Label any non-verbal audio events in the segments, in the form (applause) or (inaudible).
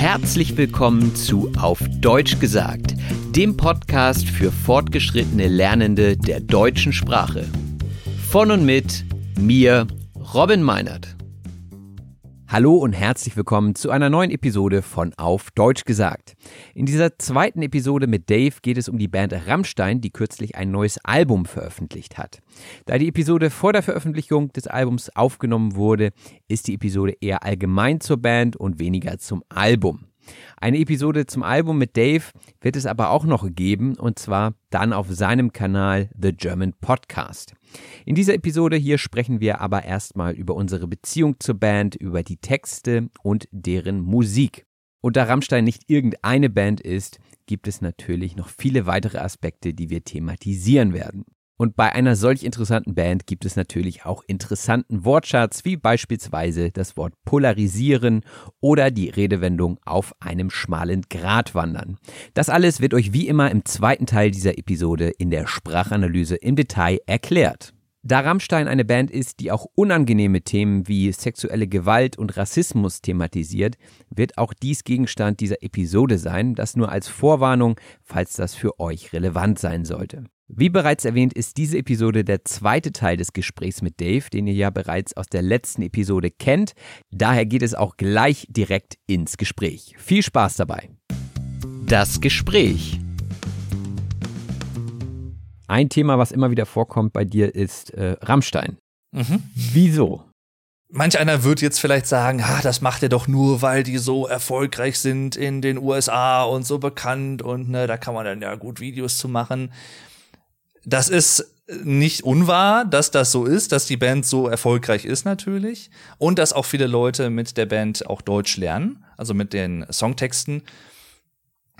Herzlich willkommen zu Auf Deutsch gesagt, dem Podcast für fortgeschrittene Lernende der deutschen Sprache. Von und mit mir, Robin Meinert. Hallo und herzlich willkommen zu einer neuen Episode von Auf Deutsch gesagt. In dieser zweiten Episode mit Dave geht es um die Band Rammstein, die kürzlich ein neues Album veröffentlicht hat. Da die Episode vor der Veröffentlichung des Albums aufgenommen wurde, ist die Episode eher allgemein zur Band und weniger zum Album. Eine Episode zum Album mit Dave wird es aber auch noch geben und zwar dann auf seinem Kanal The German Podcast. In dieser Episode hier sprechen wir aber erstmal über unsere Beziehung zur Band, über die Texte und deren Musik. Und da Rammstein nicht irgendeine Band ist, gibt es natürlich noch viele weitere Aspekte, die wir thematisieren werden. Und bei einer solch interessanten Band gibt es natürlich auch interessanten Wortschatz, wie beispielsweise das Wort polarisieren oder die Redewendung auf einem schmalen Grat wandern. Das alles wird euch wie immer im zweiten Teil dieser Episode in der Sprachanalyse im Detail erklärt. Da Rammstein eine Band ist, die auch unangenehme Themen wie sexuelle Gewalt und Rassismus thematisiert, wird auch dies Gegenstand dieser Episode sein, das nur als Vorwarnung, falls das für euch relevant sein sollte. Wie bereits erwähnt, ist diese Episode der zweite Teil des Gesprächs mit Dave, den ihr ja bereits aus der letzten Episode kennt. Daher geht es auch gleich direkt ins Gespräch. Viel Spaß dabei. Das Gespräch. Ein Thema, was immer wieder vorkommt bei dir, ist äh, Rammstein. Mhm. Wieso? Manch einer wird jetzt vielleicht sagen, ha, das macht er doch nur, weil die so erfolgreich sind in den USA und so bekannt und ne, da kann man dann ja gut Videos zu machen das ist nicht unwahr, dass das so ist, dass die Band so erfolgreich ist natürlich und dass auch viele Leute mit der Band auch Deutsch lernen, also mit den Songtexten.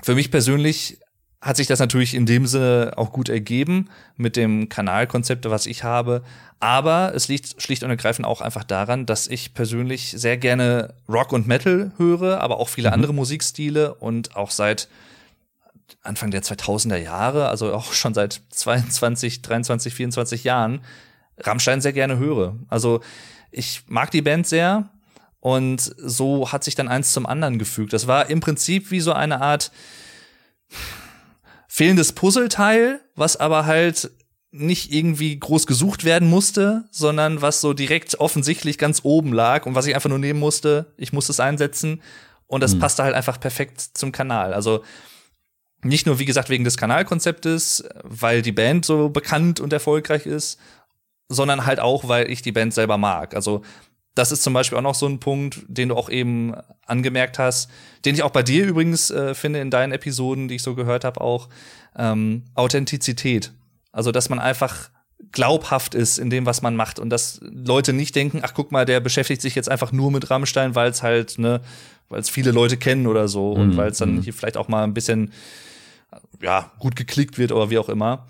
Für mich persönlich hat sich das natürlich in dem Sinne auch gut ergeben mit dem Kanalkonzept, was ich habe. Aber es liegt schlicht und ergreifend auch einfach daran, dass ich persönlich sehr gerne Rock und Metal höre, aber auch viele mhm. andere Musikstile und auch seit Anfang der 2000er Jahre, also auch (laughs) schon seit 22, 23, 24 Jahren, Rammstein sehr gerne höre. Also ich mag die Band sehr und so hat sich dann eins zum anderen gefügt. Das war im Prinzip wie so eine Art fehlendes Puzzleteil, was aber halt nicht irgendwie groß gesucht werden musste, sondern was so direkt offensichtlich ganz oben lag und was ich einfach nur nehmen musste. Ich musste es einsetzen und das mhm. passte halt einfach perfekt zum Kanal. Also nicht nur, wie gesagt, wegen des Kanalkonzeptes, weil die Band so bekannt und erfolgreich ist, sondern halt auch, weil ich die Band selber mag. Also das ist zum Beispiel auch noch so ein Punkt, den du auch eben angemerkt hast, den ich auch bei dir übrigens äh, finde in deinen Episoden, die ich so gehört habe, auch ähm, Authentizität. Also dass man einfach glaubhaft ist in dem, was man macht und dass Leute nicht denken, ach guck mal, der beschäftigt sich jetzt einfach nur mit Rammstein, weil es halt, ne, weil es viele Leute kennen oder so mhm. und weil es dann mhm. hier vielleicht auch mal ein bisschen ja, gut geklickt wird oder wie auch immer.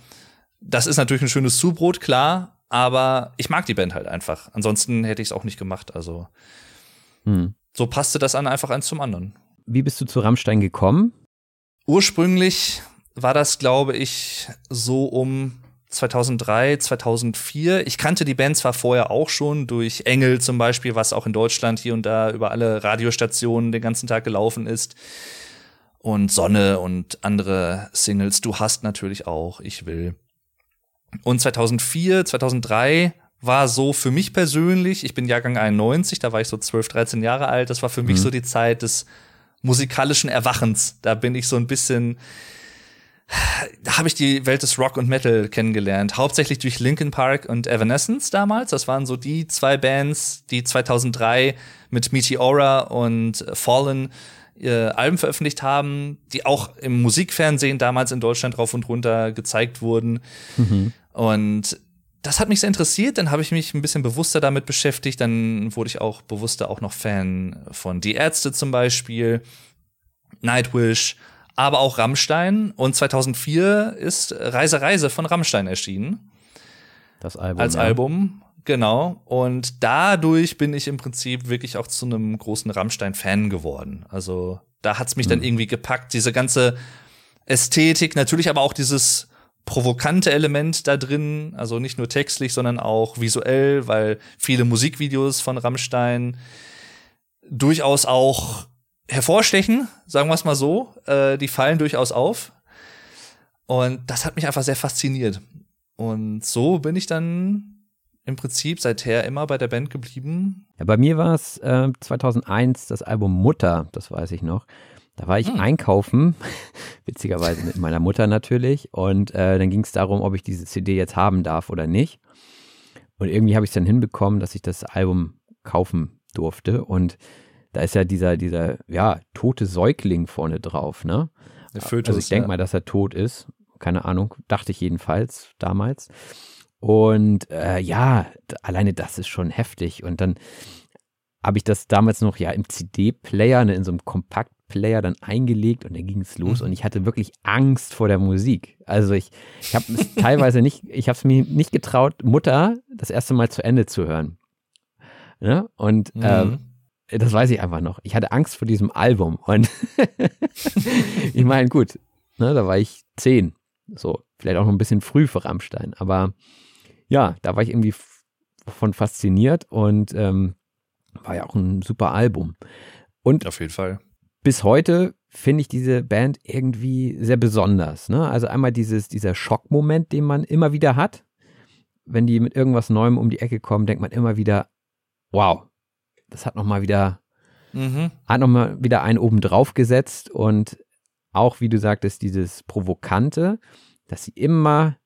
Das ist natürlich ein schönes Zubrot, klar, aber ich mag die Band halt einfach. Ansonsten hätte ich es auch nicht gemacht. Also hm. so passte das an einfach eins zum anderen. Wie bist du zu Rammstein gekommen? Ursprünglich war das, glaube ich, so um 2003, 2004. Ich kannte die Band zwar vorher auch schon durch Engel zum Beispiel, was auch in Deutschland hier und da über alle Radiostationen den ganzen Tag gelaufen ist und Sonne und andere Singles. Du hast natürlich auch, ich will. Und 2004, 2003 war so für mich persönlich, ich bin Jahrgang 91, da war ich so 12, 13 Jahre alt, das war für mich mhm. so die Zeit des musikalischen Erwachens. Da bin ich so ein bisschen, da habe ich die Welt des Rock und Metal kennengelernt. Hauptsächlich durch Linkin Park und Evanescence damals. Das waren so die zwei Bands, die 2003 mit Meteora und Fallen äh, Alben veröffentlicht haben, die auch im Musikfernsehen damals in Deutschland rauf und runter gezeigt wurden. Mhm. Und das hat mich sehr interessiert, dann habe ich mich ein bisschen bewusster damit beschäftigt, dann wurde ich auch bewusster auch noch Fan von Die Ärzte zum Beispiel, Nightwish, aber auch Rammstein und 2004 ist Reise Reise von Rammstein erschienen. Das Album. Als ja. Album, genau. Und dadurch bin ich im Prinzip wirklich auch zu einem großen Rammstein-Fan geworden. Also da hat's mich mhm. dann hm. irgendwie gepackt, diese ganze Ästhetik, natürlich aber auch dieses provokante Element da drin, also nicht nur textlich, sondern auch visuell, weil viele Musikvideos von Rammstein durchaus auch hervorstechen, sagen wir es mal so. Äh, die fallen durchaus auf. Und das hat mich einfach sehr fasziniert. Und so bin ich dann im Prinzip seither immer bei der Band geblieben. Ja, bei mir war es äh, 2001 das Album Mutter, das weiß ich noch. Da war ich hm. einkaufen, (laughs) witzigerweise mit meiner Mutter natürlich. Und äh, dann ging es darum, ob ich diese CD jetzt haben darf oder nicht. Und irgendwie habe ich es dann hinbekommen, dass ich das Album kaufen durfte. Und da ist ja dieser, dieser, ja, tote Säugling vorne drauf, ne? Der Fötus, also ich denke ja. mal, dass er tot ist. Keine Ahnung, dachte ich jedenfalls damals. Und äh, ja, alleine das ist schon heftig. Und dann habe ich das damals noch ja im CD-Player, ne, in so einem Kompakt Player dann eingelegt und dann ging es los mhm. und ich hatte wirklich Angst vor der Musik. Also ich, ich habe es teilweise nicht, ich habe es mir nicht getraut, Mutter das erste Mal zu Ende zu hören. Ne? Und mhm. ähm, das weiß ich einfach noch. Ich hatte Angst vor diesem Album und (laughs) ich meine, gut, ne, da war ich zehn, so vielleicht auch noch ein bisschen früh für Rammstein, aber ja, da war ich irgendwie von fasziniert und ähm, war ja auch ein super Album. Und auf jeden Fall bis heute finde ich diese Band irgendwie sehr besonders. Ne? Also einmal dieses, dieser Schockmoment, den man immer wieder hat. Wenn die mit irgendwas Neuem um die Ecke kommen, denkt man immer wieder, wow, das hat nochmal wieder, mhm. hat nochmal wieder einen oben drauf gesetzt und auch, wie du sagtest, dieses Provokante, dass sie immer,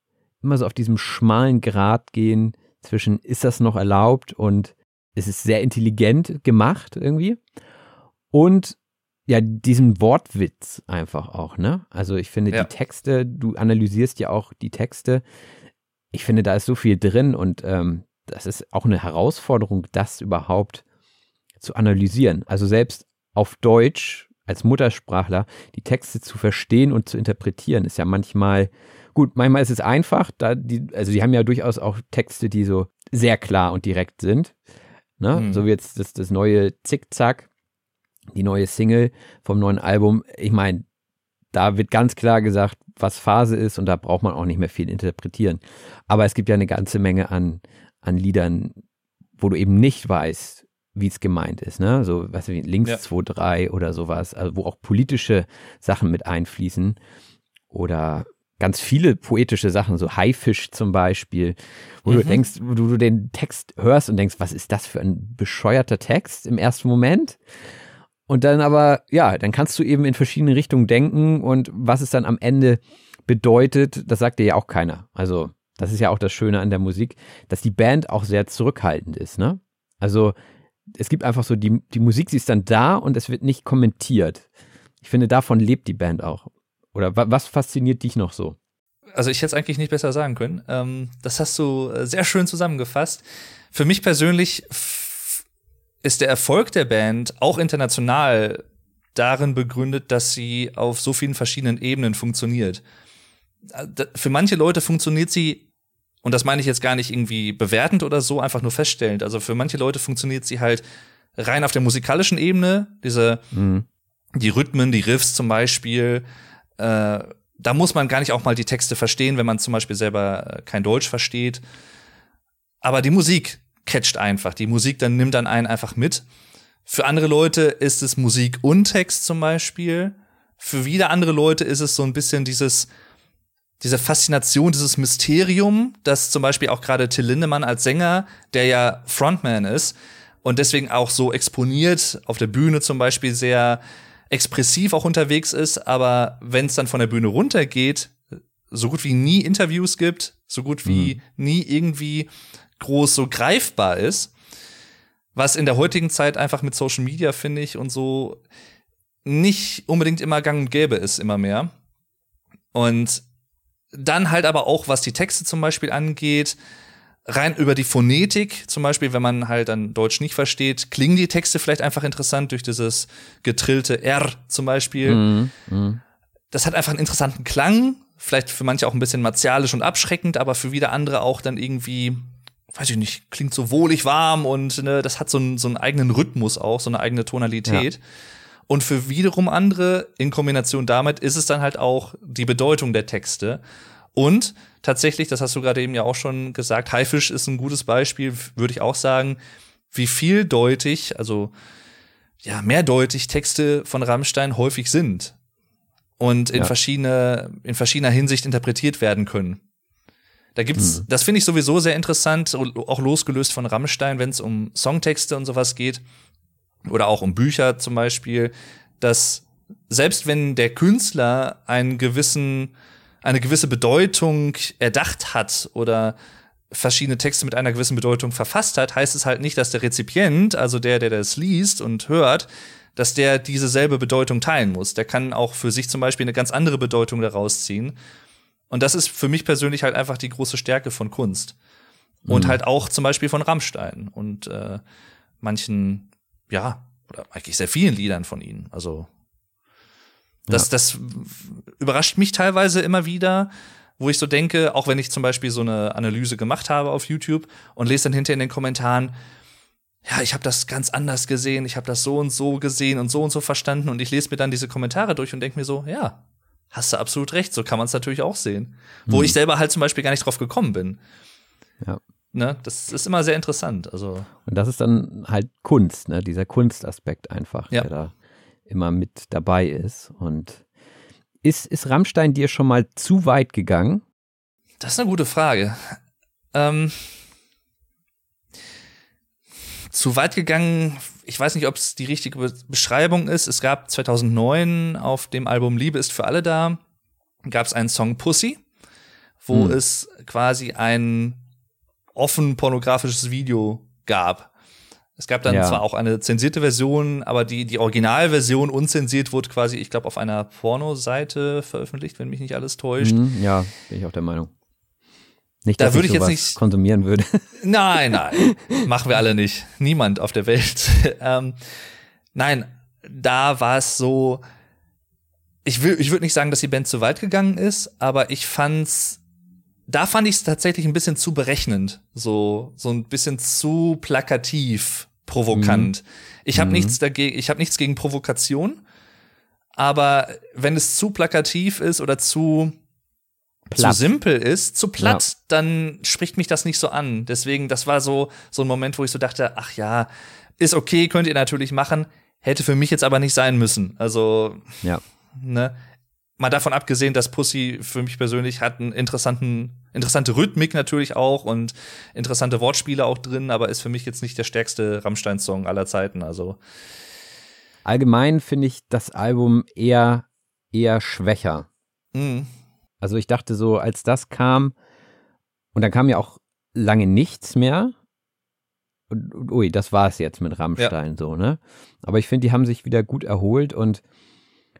immer so auf diesem schmalen Grat gehen zwischen, ist das noch erlaubt und es ist sehr intelligent gemacht irgendwie. Und ja, diesen Wortwitz einfach auch, ne? Also ich finde ja. die Texte, du analysierst ja auch die Texte. Ich finde, da ist so viel drin und ähm, das ist auch eine Herausforderung, das überhaupt zu analysieren. Also selbst auf Deutsch als Muttersprachler die Texte zu verstehen und zu interpretieren, ist ja manchmal gut. Manchmal ist es einfach, da die, also die haben ja durchaus auch Texte, die so sehr klar und direkt sind. Ne? Mhm. So wie jetzt das, das neue Zickzack die neue Single vom neuen Album. Ich meine, da wird ganz klar gesagt, was Phase ist und da braucht man auch nicht mehr viel interpretieren. Aber es gibt ja eine ganze Menge an, an Liedern, wo du eben nicht weißt, wie es gemeint ist, ne? So, was wie links ja. 2, 3 oder sowas, also wo auch politische Sachen mit einfließen oder ganz viele poetische Sachen, so Haifisch zum Beispiel, wo mhm. du denkst, wo du den Text hörst und denkst, was ist das für ein bescheuerter Text im ersten Moment? Und dann aber, ja, dann kannst du eben in verschiedene Richtungen denken und was es dann am Ende bedeutet, das sagt dir ja auch keiner. Also, das ist ja auch das Schöne an der Musik, dass die Band auch sehr zurückhaltend ist, ne? Also, es gibt einfach so, die, die Musik, sie ist dann da und es wird nicht kommentiert. Ich finde, davon lebt die Band auch. Oder was fasziniert dich noch so? Also, ich hätte es eigentlich nicht besser sagen können. Ähm, das hast du äh, sehr schön zusammengefasst. Für mich persönlich ist der Erfolg der Band auch international darin begründet, dass sie auf so vielen verschiedenen Ebenen funktioniert. Für manche Leute funktioniert sie, und das meine ich jetzt gar nicht irgendwie bewertend oder so, einfach nur feststellend. Also für manche Leute funktioniert sie halt rein auf der musikalischen Ebene, diese, mhm. die Rhythmen, die Riffs zum Beispiel, äh, da muss man gar nicht auch mal die Texte verstehen, wenn man zum Beispiel selber kein Deutsch versteht. Aber die Musik, catcht einfach. Die Musik dann nimmt dann einen einfach mit. Für andere Leute ist es Musik und Text zum Beispiel. Für wieder andere Leute ist es so ein bisschen dieses, diese Faszination, dieses Mysterium, das zum Beispiel auch gerade Till Lindemann als Sänger, der ja Frontman ist und deswegen auch so exponiert auf der Bühne zum Beispiel sehr expressiv auch unterwegs ist, aber wenn es dann von der Bühne runtergeht, so gut wie nie Interviews gibt, so gut wie mhm. nie irgendwie groß so greifbar ist. Was in der heutigen Zeit einfach mit Social Media, finde ich, und so nicht unbedingt immer gang und gäbe ist, immer mehr. Und dann halt aber auch, was die Texte zum Beispiel angeht, rein über die Phonetik, zum Beispiel, wenn man halt dann Deutsch nicht versteht, klingen die Texte vielleicht einfach interessant durch dieses getrillte R zum Beispiel. Mhm. Mhm. Das hat einfach einen interessanten Klang, vielleicht für manche auch ein bisschen martialisch und abschreckend, aber für wieder andere auch dann irgendwie, weiß ich nicht, klingt so wohlig warm und ne, das hat so einen, so einen eigenen Rhythmus auch, so eine eigene Tonalität. Ja. Und für wiederum andere, in Kombination damit, ist es dann halt auch die Bedeutung der Texte. Und tatsächlich, das hast du gerade eben ja auch schon gesagt, Haifisch ist ein gutes Beispiel, würde ich auch sagen, wie vieldeutig, also ja, mehrdeutig Texte von Rammstein häufig sind und in ja. verschiedene, in verschiedener Hinsicht interpretiert werden können. Da gibt's, mhm. das finde ich sowieso sehr interessant, auch losgelöst von Rammstein, wenn es um Songtexte und sowas geht oder auch um Bücher zum Beispiel, dass selbst wenn der Künstler einen gewissen eine gewisse Bedeutung erdacht hat oder verschiedene Texte mit einer gewissen Bedeutung verfasst hat, heißt es halt nicht, dass der Rezipient, also der, der das liest und hört, dass der diese selbe Bedeutung teilen muss. Der kann auch für sich zum Beispiel eine ganz andere Bedeutung daraus ziehen. Und das ist für mich persönlich halt einfach die große Stärke von Kunst. Und mhm. halt auch zum Beispiel von Rammstein und äh, manchen, ja, oder eigentlich sehr vielen Liedern von ihnen. Also das, ja. das überrascht mich teilweise immer wieder, wo ich so denke, auch wenn ich zum Beispiel so eine Analyse gemacht habe auf YouTube und lese dann hinter in den Kommentaren, ja, ich habe das ganz anders gesehen, ich habe das so und so gesehen und so und so verstanden und ich lese mir dann diese Kommentare durch und denke mir so, ja, hast du absolut recht, so kann man es natürlich auch sehen. Mhm. Wo ich selber halt zum Beispiel gar nicht drauf gekommen bin. Ja. Ne, das ist immer sehr interessant. Also. Und das ist dann halt Kunst, ne? dieser Kunstaspekt einfach, ja. der da immer mit dabei ist. Und ist, ist Rammstein dir schon mal zu weit gegangen? Das ist eine gute Frage. Ähm, zu weit gegangen, ich weiß nicht, ob es die richtige Beschreibung ist. Es gab 2009 auf dem Album Liebe ist für alle da, gab es einen Song Pussy, wo hm. es quasi ein offen pornografisches Video gab. Es gab dann ja. zwar auch eine zensierte Version, aber die, die Originalversion unzensiert wurde quasi, ich glaube, auf einer Pornoseite veröffentlicht, wenn mich nicht alles täuscht. Mhm, ja, bin ich auch der Meinung. Nicht, dass da würde ich, ich jetzt nicht konsumieren würde. (laughs) Nein, nein, machen wir alle nicht. Niemand auf der Welt. (laughs) ähm, nein, da war es so. Ich will, ich würde nicht sagen, dass die Band zu weit gegangen ist, aber ich fand's da fand ich es tatsächlich ein bisschen zu berechnend, so so ein bisschen zu plakativ, provokant. Mhm. Ich habe mhm. nichts dagegen, ich habe nichts gegen Provokation, aber wenn es zu plakativ ist oder zu platt. zu simpel ist, zu platt, ja. dann spricht mich das nicht so an. Deswegen, das war so so ein Moment, wo ich so dachte, ach ja, ist okay, könnt ihr natürlich machen, hätte für mich jetzt aber nicht sein müssen. Also ja. ne, mal davon abgesehen, dass Pussy für mich persönlich hat einen interessanten, interessante Rhythmik natürlich auch und interessante Wortspiele auch drin, aber ist für mich jetzt nicht der stärkste Rammstein-Song aller Zeiten. Also allgemein finde ich das Album eher eher schwächer. Mhm. Also ich dachte so, als das kam und dann kam ja auch lange nichts mehr. Und, ui, das war es jetzt mit Rammstein ja. so, ne? Aber ich finde, die haben sich wieder gut erholt und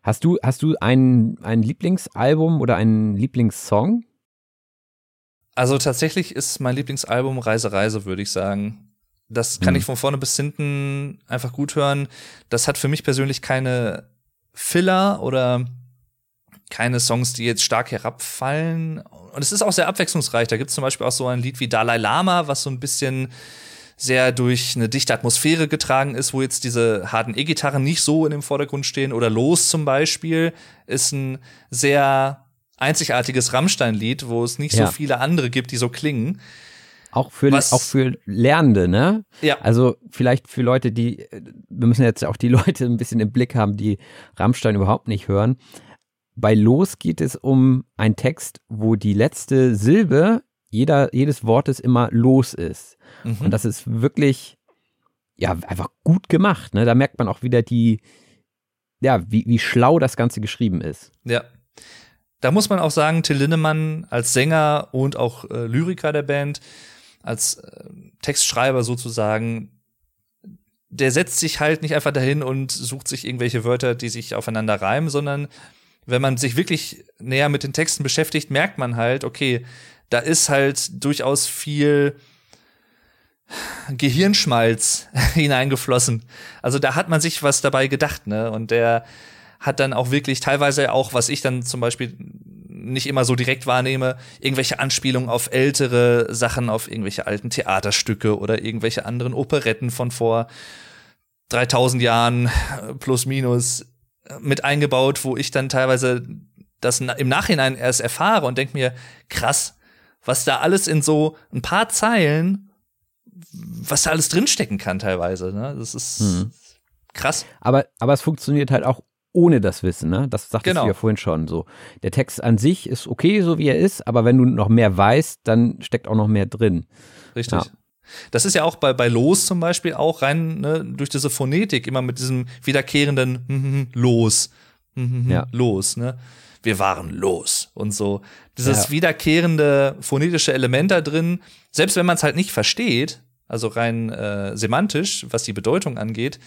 Hast du, hast du ein, ein Lieblingsalbum oder einen Lieblingssong? Also tatsächlich ist mein Lieblingsalbum Reise, Reise, würde ich sagen. Das kann hm. ich von vorne bis hinten einfach gut hören. Das hat für mich persönlich keine Filler oder keine Songs, die jetzt stark herabfallen. Und es ist auch sehr abwechslungsreich. Da gibt es zum Beispiel auch so ein Lied wie Dalai Lama, was so ein bisschen sehr durch eine dichte Atmosphäre getragen ist, wo jetzt diese harten E-Gitarren nicht so in dem Vordergrund stehen. Oder Los zum Beispiel ist ein sehr einzigartiges Rammstein-Lied, wo es nicht ja. so viele andere gibt, die so klingen. Auch für, Was, auch für Lernende, ne? Ja. Also vielleicht für Leute, die, wir müssen jetzt auch die (laughs) Leute ein bisschen im Blick haben, die Rammstein überhaupt nicht hören. Bei Los geht es um einen Text, wo die letzte Silbe jeder, jedes Wortes immer los ist. Mhm. Und das ist wirklich, ja, einfach gut gemacht. Ne? Da merkt man auch wieder die, ja, wie, wie schlau das Ganze geschrieben ist. Ja. Da muss man auch sagen, Till Lindemann als Sänger und auch äh, Lyriker der Band, als äh, Textschreiber sozusagen, der setzt sich halt nicht einfach dahin und sucht sich irgendwelche Wörter, die sich aufeinander reimen, sondern wenn man sich wirklich näher mit den Texten beschäftigt, merkt man halt, okay, da ist halt durchaus viel Gehirnschmalz (laughs) hineingeflossen. Also da hat man sich was dabei gedacht, ne? Und der hat dann auch wirklich teilweise auch, was ich dann zum Beispiel nicht immer so direkt wahrnehme, irgendwelche Anspielungen auf ältere Sachen, auf irgendwelche alten Theaterstücke oder irgendwelche anderen Operetten von vor 3000 Jahren plus minus mit eingebaut, wo ich dann teilweise das im Nachhinein erst erfahre und denke mir, krass, was da alles in so ein paar Zeilen, was da alles drinstecken kann teilweise. Ne? Das ist hm. krass. Aber, aber es funktioniert halt auch ohne das Wissen, ne? Das sagtest genau. du ja vorhin schon so. Der Text an sich ist okay, so wie er ist, aber wenn du noch mehr weißt, dann steckt auch noch mehr drin. Richtig. Ja. Das ist ja auch bei, bei Los zum Beispiel auch rein ne, durch diese Phonetik, immer mit diesem wiederkehrenden hm, hm, hm, Los. Ja. Los, ne? Wir waren los und so. Dieses ja. wiederkehrende phonetische Element da drin, selbst wenn man es halt nicht versteht, also rein äh, semantisch, was die Bedeutung angeht,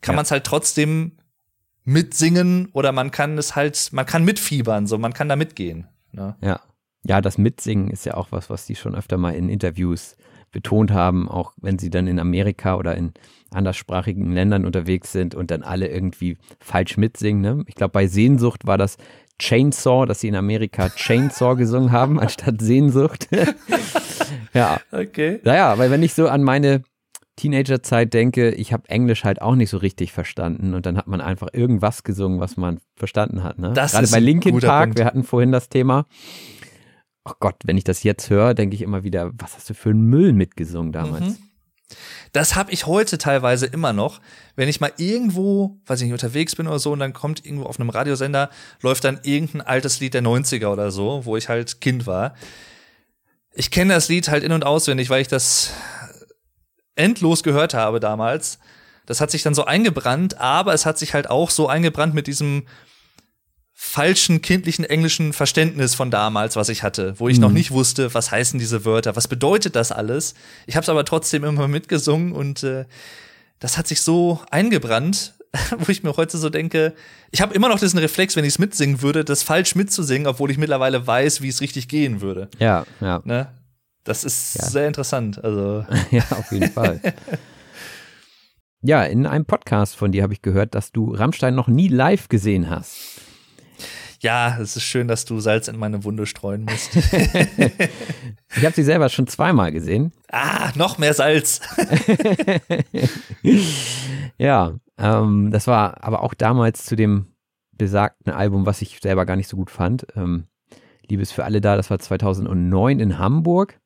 kann ja. man es halt trotzdem mitsingen oder man kann es halt, man kann mitfiebern, so man kann da mitgehen. Ne? Ja. Ja, das Mitsingen ist ja auch was, was die schon öfter mal in Interviews betont haben, auch wenn sie dann in Amerika oder in anderssprachigen Ländern unterwegs sind und dann alle irgendwie falsch mitsingen. Ne? Ich glaube, bei Sehnsucht war das Chainsaw, dass sie in Amerika Chainsaw gesungen haben, anstatt Sehnsucht. (laughs) ja. Okay. Naja, weil wenn ich so an meine Teenagerzeit denke, ich habe Englisch halt auch nicht so richtig verstanden und dann hat man einfach irgendwas gesungen, was man verstanden hat. Ne? Das Gerade ist bei Linkin Park, Punkt. wir hatten vorhin das Thema. Oh Gott, wenn ich das jetzt höre, denke ich immer wieder, was hast du für einen Müll mitgesungen damals? Mhm. Das habe ich heute teilweise immer noch, wenn ich mal irgendwo, weiß ich nicht, unterwegs bin oder so und dann kommt irgendwo auf einem Radiosender, läuft dann irgendein altes Lied der 90er oder so, wo ich halt Kind war. Ich kenne das Lied halt in- und auswendig, weil ich das endlos gehört habe damals. Das hat sich dann so eingebrannt, aber es hat sich halt auch so eingebrannt mit diesem falschen kindlichen englischen Verständnis von damals, was ich hatte, wo ich mhm. noch nicht wusste, was heißen diese Wörter, was bedeutet das alles. Ich habe es aber trotzdem immer mitgesungen und äh, das hat sich so eingebrannt, (laughs) wo ich mir heute so denke, ich habe immer noch diesen Reflex, wenn ich es mitsingen würde, das falsch mitzusingen, obwohl ich mittlerweile weiß, wie es richtig gehen würde. Ja, ja. Ne? Das ist ja. sehr interessant. Also. (laughs) ja, auf jeden Fall. (laughs) ja, in einem Podcast von dir habe ich gehört, dass du Rammstein noch nie live gesehen hast. Ja, es ist schön, dass du Salz in meine Wunde streuen musst. (laughs) ich habe sie selber schon zweimal gesehen. Ah, noch mehr Salz. (laughs) ja, ähm, das war aber auch damals zu dem besagten Album, was ich selber gar nicht so gut fand. Ähm, Liebes für alle da, das war 2009 in Hamburg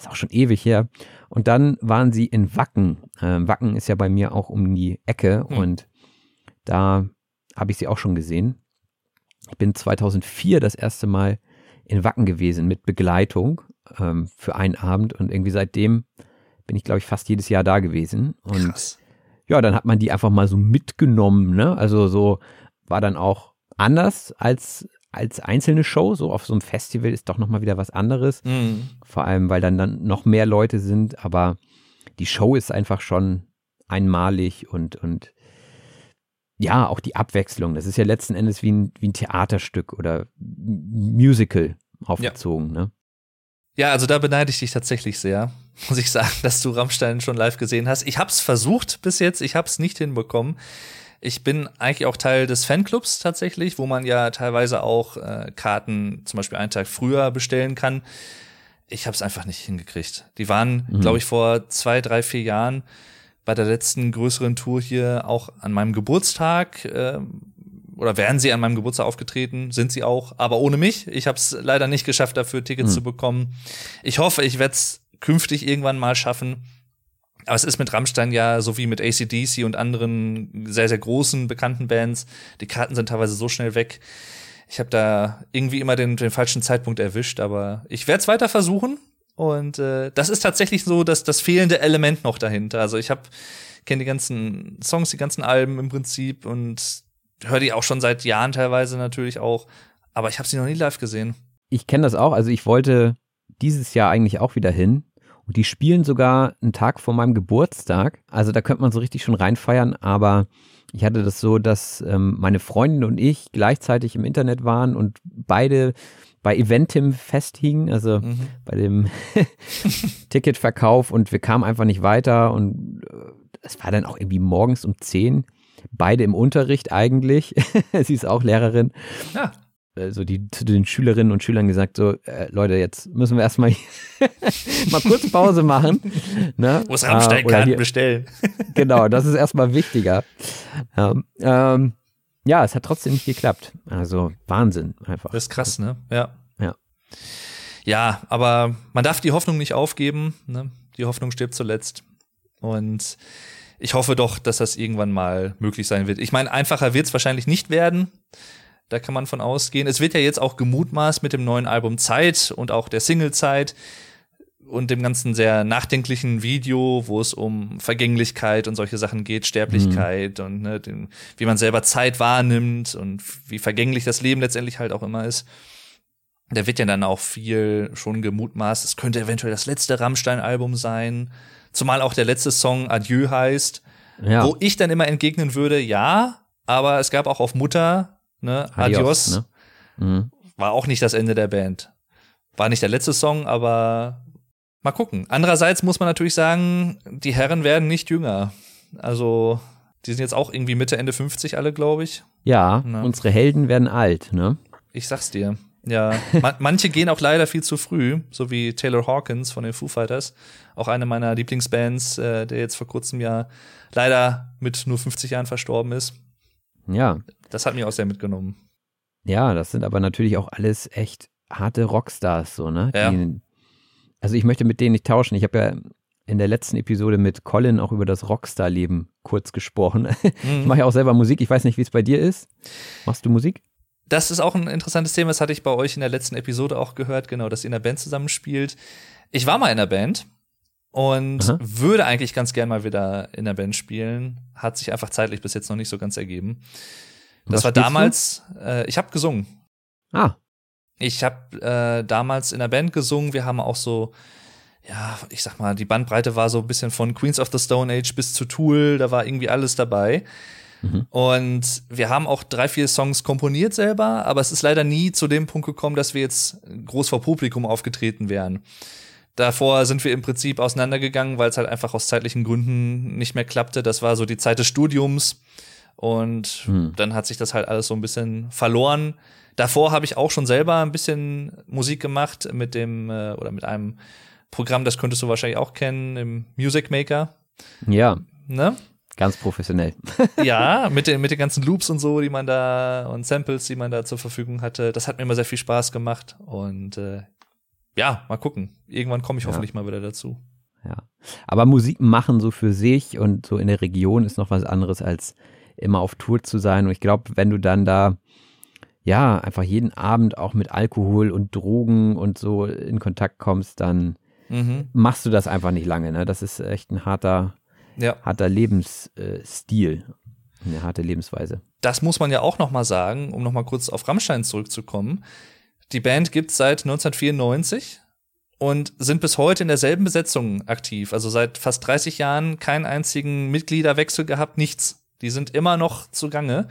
ist auch schon ewig her. Und dann waren sie in Wacken. Ähm, Wacken ist ja bei mir auch um die Ecke hm. und da habe ich sie auch schon gesehen. Ich bin 2004 das erste Mal in Wacken gewesen mit Begleitung ähm, für einen Abend und irgendwie seitdem bin ich, glaube ich, fast jedes Jahr da gewesen. Und Krass. ja, dann hat man die einfach mal so mitgenommen. Ne? Also so war dann auch anders als als einzelne Show, so auf so einem Festival ist doch nochmal wieder was anderes. Mhm. Vor allem, weil dann, dann noch mehr Leute sind, aber die Show ist einfach schon einmalig und, und ja, auch die Abwechslung. Das ist ja letzten Endes wie ein, wie ein Theaterstück oder Musical aufgezogen, ja. ne? Ja, also da beneide ich dich tatsächlich sehr, (laughs) muss ich sagen, dass du Rammstein schon live gesehen hast. Ich hab's versucht bis jetzt, ich hab's nicht hinbekommen. Ich bin eigentlich auch Teil des Fanclubs tatsächlich, wo man ja teilweise auch äh, Karten zum Beispiel einen Tag früher bestellen kann. Ich habe es einfach nicht hingekriegt. Die waren, mhm. glaube ich, vor zwei, drei, vier Jahren bei der letzten größeren Tour hier auch an meinem Geburtstag äh, oder wären sie an meinem Geburtstag aufgetreten, sind sie auch, aber ohne mich. Ich habe es leider nicht geschafft, dafür Tickets mhm. zu bekommen. Ich hoffe, ich werde es künftig irgendwann mal schaffen. Aber es ist mit Rammstein ja so wie mit ACDC und anderen sehr, sehr großen, bekannten Bands. Die Karten sind teilweise so schnell weg. Ich habe da irgendwie immer den, den falschen Zeitpunkt erwischt, aber ich werde es weiter versuchen. Und äh, das ist tatsächlich so dass das fehlende Element noch dahinter. Also ich habe kenne die ganzen Songs, die ganzen Alben im Prinzip und höre die auch schon seit Jahren teilweise natürlich auch, aber ich habe sie noch nie live gesehen. Ich kenne das auch, also ich wollte dieses Jahr eigentlich auch wieder hin. Und die spielen sogar einen Tag vor meinem Geburtstag. Also da könnte man so richtig schon reinfeiern, aber ich hatte das so, dass ähm, meine Freundin und ich gleichzeitig im Internet waren und beide bei Eventim festhingen, also mhm. bei dem (laughs) Ticketverkauf und wir kamen einfach nicht weiter und äh, es war dann auch irgendwie morgens um 10, beide im Unterricht eigentlich. (laughs) Sie ist auch Lehrerin. Ja so die zu den Schülerinnen und Schülern gesagt, so, äh, Leute, jetzt müssen wir erstmal (laughs) mal kurz Pause machen. Ne? Muss Rammstein-Karten äh, bestellen. genau, das ist erstmal wichtiger. Ähm, ähm, ja, es hat trotzdem nicht geklappt. Also Wahnsinn einfach. Das ist krass, ne? Ja. Ja. Ja, aber man darf die Hoffnung nicht aufgeben. Ne? Die Hoffnung stirbt zuletzt. Und ich hoffe doch, dass das irgendwann mal möglich sein wird. Ich meine, einfacher wird es wahrscheinlich nicht werden. Da kann man von ausgehen. Es wird ja jetzt auch gemutmaßt mit dem neuen Album Zeit und auch der Single Zeit und dem ganzen sehr nachdenklichen Video, wo es um Vergänglichkeit und solche Sachen geht, Sterblichkeit mhm. und ne, den, wie man selber Zeit wahrnimmt und wie vergänglich das Leben letztendlich halt auch immer ist. Da wird ja dann auch viel schon gemutmaßt. Es könnte eventuell das letzte Rammstein-Album sein, zumal auch der letzte Song Adieu heißt, ja. wo ich dann immer entgegnen würde, ja, aber es gab auch auf Mutter ne? Adios. Adios ne? Mhm. War auch nicht das Ende der Band. War nicht der letzte Song, aber mal gucken. Andererseits muss man natürlich sagen, die Herren werden nicht jünger. Also, die sind jetzt auch irgendwie Mitte, Ende 50 alle, glaube ich. Ja, Na. unsere Helden werden alt, ne? Ich sag's dir. Ja, man, (laughs) manche gehen auch leider viel zu früh, so wie Taylor Hawkins von den Foo Fighters, auch eine meiner Lieblingsbands, äh, der jetzt vor kurzem ja leider mit nur 50 Jahren verstorben ist. Ja. Das hat mich auch sehr mitgenommen. Ja, das sind aber natürlich auch alles echt harte Rockstars, so, ne? Ja. Die, also ich möchte mit denen nicht tauschen. Ich habe ja in der letzten Episode mit Colin auch über das Rockstar-Leben kurz gesprochen. (laughs) Mhm. Ich mache ja auch selber Musik. Ich weiß nicht, wie es bei dir ist. Machst du Musik? Das ist auch ein interessantes Thema. Das hatte ich bei euch in der letzten Episode auch gehört, genau, dass ihr in der Band zusammenspielt. Ich war mal in der Band und Aha. würde eigentlich ganz gern mal wieder in der Band spielen. Hat sich einfach zeitlich bis jetzt noch nicht so ganz ergeben. Das Was war damals, äh, ich habe gesungen. Ah. Ich habe äh, damals in der Band gesungen. Wir haben auch so, ja, ich sag mal, die Bandbreite war so ein bisschen von Queens of the Stone Age bis zu Tool. Da war irgendwie alles dabei. Mhm. Und wir haben auch drei, vier Songs komponiert selber, aber es ist leider nie zu dem Punkt gekommen, dass wir jetzt groß vor Publikum aufgetreten wären. Davor sind wir im Prinzip auseinandergegangen, weil es halt einfach aus zeitlichen Gründen nicht mehr klappte. Das war so die Zeit des Studiums. Und hm. dann hat sich das halt alles so ein bisschen verloren. Davor habe ich auch schon selber ein bisschen Musik gemacht mit dem äh, oder mit einem Programm, das könntest du wahrscheinlich auch kennen, im Music Maker. Ja. Ne? Ganz professionell. (laughs) ja, mit den, mit den ganzen Loops und so, die man da und Samples, die man da zur Verfügung hatte. Das hat mir immer sehr viel Spaß gemacht. Und äh, ja, mal gucken. Irgendwann komme ich ja. hoffentlich mal wieder dazu. Ja. Aber Musik machen so für sich und so in der Region ist noch was anderes als immer auf Tour zu sein. Und ich glaube, wenn du dann da ja einfach jeden Abend auch mit Alkohol und Drogen und so in Kontakt kommst, dann mhm. machst du das einfach nicht lange. Ne? Das ist echt ein harter, ja. harter Lebensstil, eine harte Lebensweise. Das muss man ja auch noch mal sagen, um noch mal kurz auf Rammstein zurückzukommen. Die Band gibt es seit 1994 und sind bis heute in derselben Besetzung aktiv. Also seit fast 30 Jahren keinen einzigen Mitgliederwechsel gehabt, nichts. Die sind immer noch zugange.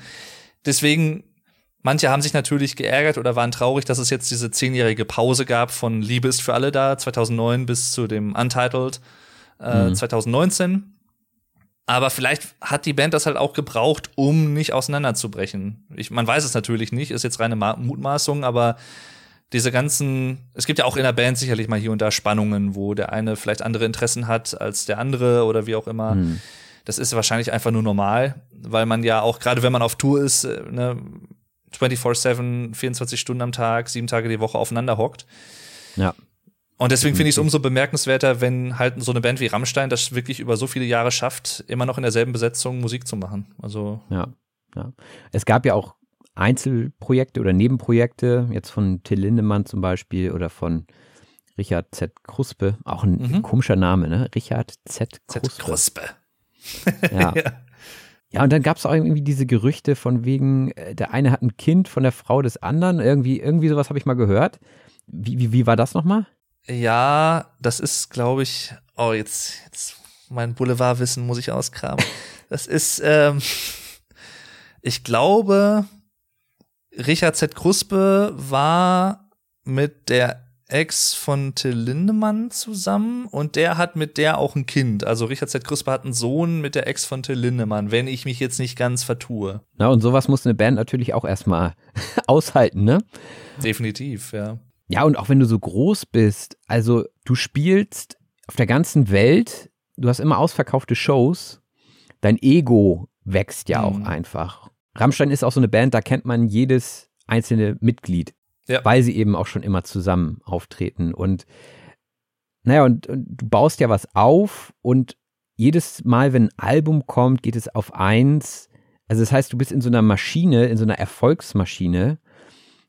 Deswegen, manche haben sich natürlich geärgert oder waren traurig, dass es jetzt diese zehnjährige Pause gab von Liebe ist für alle da, 2009 bis zu dem Untitled äh, mhm. 2019. Aber vielleicht hat die Band das halt auch gebraucht, um nicht auseinanderzubrechen. Ich, man weiß es natürlich nicht, ist jetzt reine Mutmaßung, aber diese ganzen, es gibt ja auch in der Band sicherlich mal hier und da Spannungen, wo der eine vielleicht andere Interessen hat als der andere oder wie auch immer. Mhm. Das ist wahrscheinlich einfach nur normal, weil man ja auch, gerade wenn man auf Tour ist, äh, ne, 24-7, 24 Stunden am Tag, sieben Tage die Woche aufeinander hockt. Ja. Und deswegen finde ich es umso bemerkenswerter, wenn halt so eine Band wie Rammstein das wirklich über so viele Jahre schafft, immer noch in derselben Besetzung Musik zu machen. Also. Ja, ja. Es gab ja auch Einzelprojekte oder Nebenprojekte, jetzt von Till Lindemann zum Beispiel oder von Richard Z. Kruspe, auch ein mhm. komischer Name, ne? Richard Z. Kruspe. Z. Kruspe. ja. (laughs) Ja, und dann gab es auch irgendwie diese Gerüchte von wegen, äh, der eine hat ein Kind von der Frau des anderen. Irgendwie, irgendwie sowas habe ich mal gehört. Wie, wie, wie war das nochmal? Ja, das ist, glaube ich, oh, jetzt, jetzt mein Boulevardwissen muss ich auskramen. (laughs) Das ist, ähm, ich glaube, Richard Z. Kruspe war mit der Ex von Till Lindemann zusammen und der hat mit der auch ein Kind. Also Richard Z. Kruspe hat einen Sohn mit der Ex von Till Lindemann, wenn ich mich jetzt nicht ganz vertue. Na, und sowas muss eine Band natürlich auch erstmal (laughs) aushalten, ne? Definitiv, ja. Ja, und auch wenn du so groß bist, also du spielst auf der ganzen Welt, du hast immer ausverkaufte Shows, dein Ego wächst ja auch Mhm. einfach. Rammstein ist auch so eine Band, da kennt man jedes einzelne Mitglied, Ja. weil sie eben auch schon immer zusammen auftreten. Und naja, und, und du baust ja was auf und jedes Mal, wenn ein Album kommt, geht es auf eins. Also das heißt, du bist in so einer Maschine, in so einer Erfolgsmaschine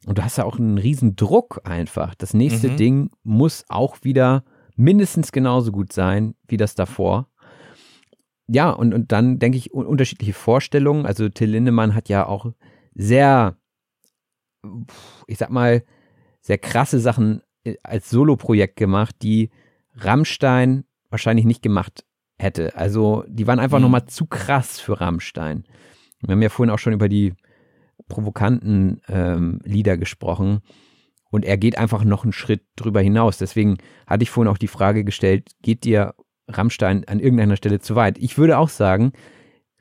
und du hast ja auch einen riesen Druck einfach. Das nächste Mhm. Ding muss auch wieder mindestens genauso gut sein wie das davor. Ja, und, und dann denke ich, un- unterschiedliche Vorstellungen. Also Till Lindemann hat ja auch sehr, ich sag mal, sehr krasse Sachen äh, als Soloprojekt gemacht, die Rammstein wahrscheinlich nicht gemacht hätte. Also die waren einfach Mhm. nochmal zu krass für Rammstein. Wir haben ja vorhin auch schon über die provokanten ähm, Lieder gesprochen. Und er geht einfach noch einen Schritt drüber hinaus. Deswegen hatte ich vorhin auch die Frage gestellt, geht dir Rammstein an irgendeiner Stelle zu weit? Ich würde auch sagen,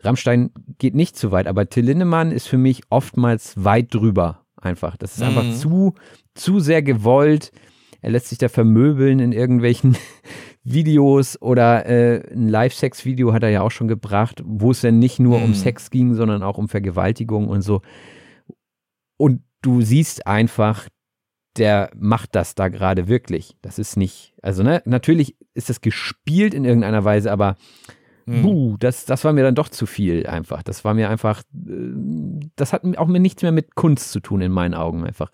Rammstein geht nicht zu weit, aber Till Lindemann ist für mich oftmals weit drüber einfach. Das ist einfach Mhm. zu, zu sehr gewollt. Er lässt sich da vermöbeln in irgendwelchen (laughs) Videos oder äh, ein Live-Sex-Video hat er ja auch schon gebracht, wo es dann nicht nur um Mhm. Sex ging, sondern auch um Vergewaltigung und so. Und du siehst einfach, der macht das da gerade wirklich. Das ist nicht, also ne, natürlich ist das gespielt in irgendeiner Weise, aber Hm. buh, das, das war mir dann doch zu viel einfach. Das war mir einfach, äh, das hat auch mir nichts mehr mit Kunst zu tun in meinen Augen einfach.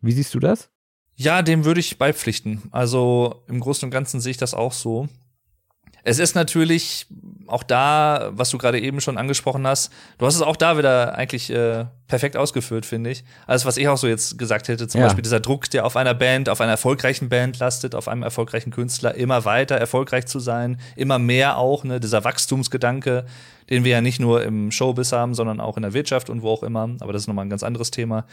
Wie siehst du das? Ja, dem würde ich beipflichten. Also im Großen und Ganzen sehe ich das auch so. Es ist natürlich auch da, was du gerade eben schon angesprochen hast, du hast es auch da wieder eigentlich äh, perfekt ausgeführt, finde ich. Alles, was ich auch so jetzt gesagt hätte, zum Ja. Beispiel dieser Druck, der auf einer Band, auf einer erfolgreichen Band lastet, auf einem erfolgreichen Künstler, immer weiter erfolgreich zu sein, immer mehr auch, ne, dieser Wachstumsgedanke, den wir ja nicht nur im Showbiz haben, sondern auch in der Wirtschaft und wo auch immer. Aber das ist nochmal ein ganz anderes Thema.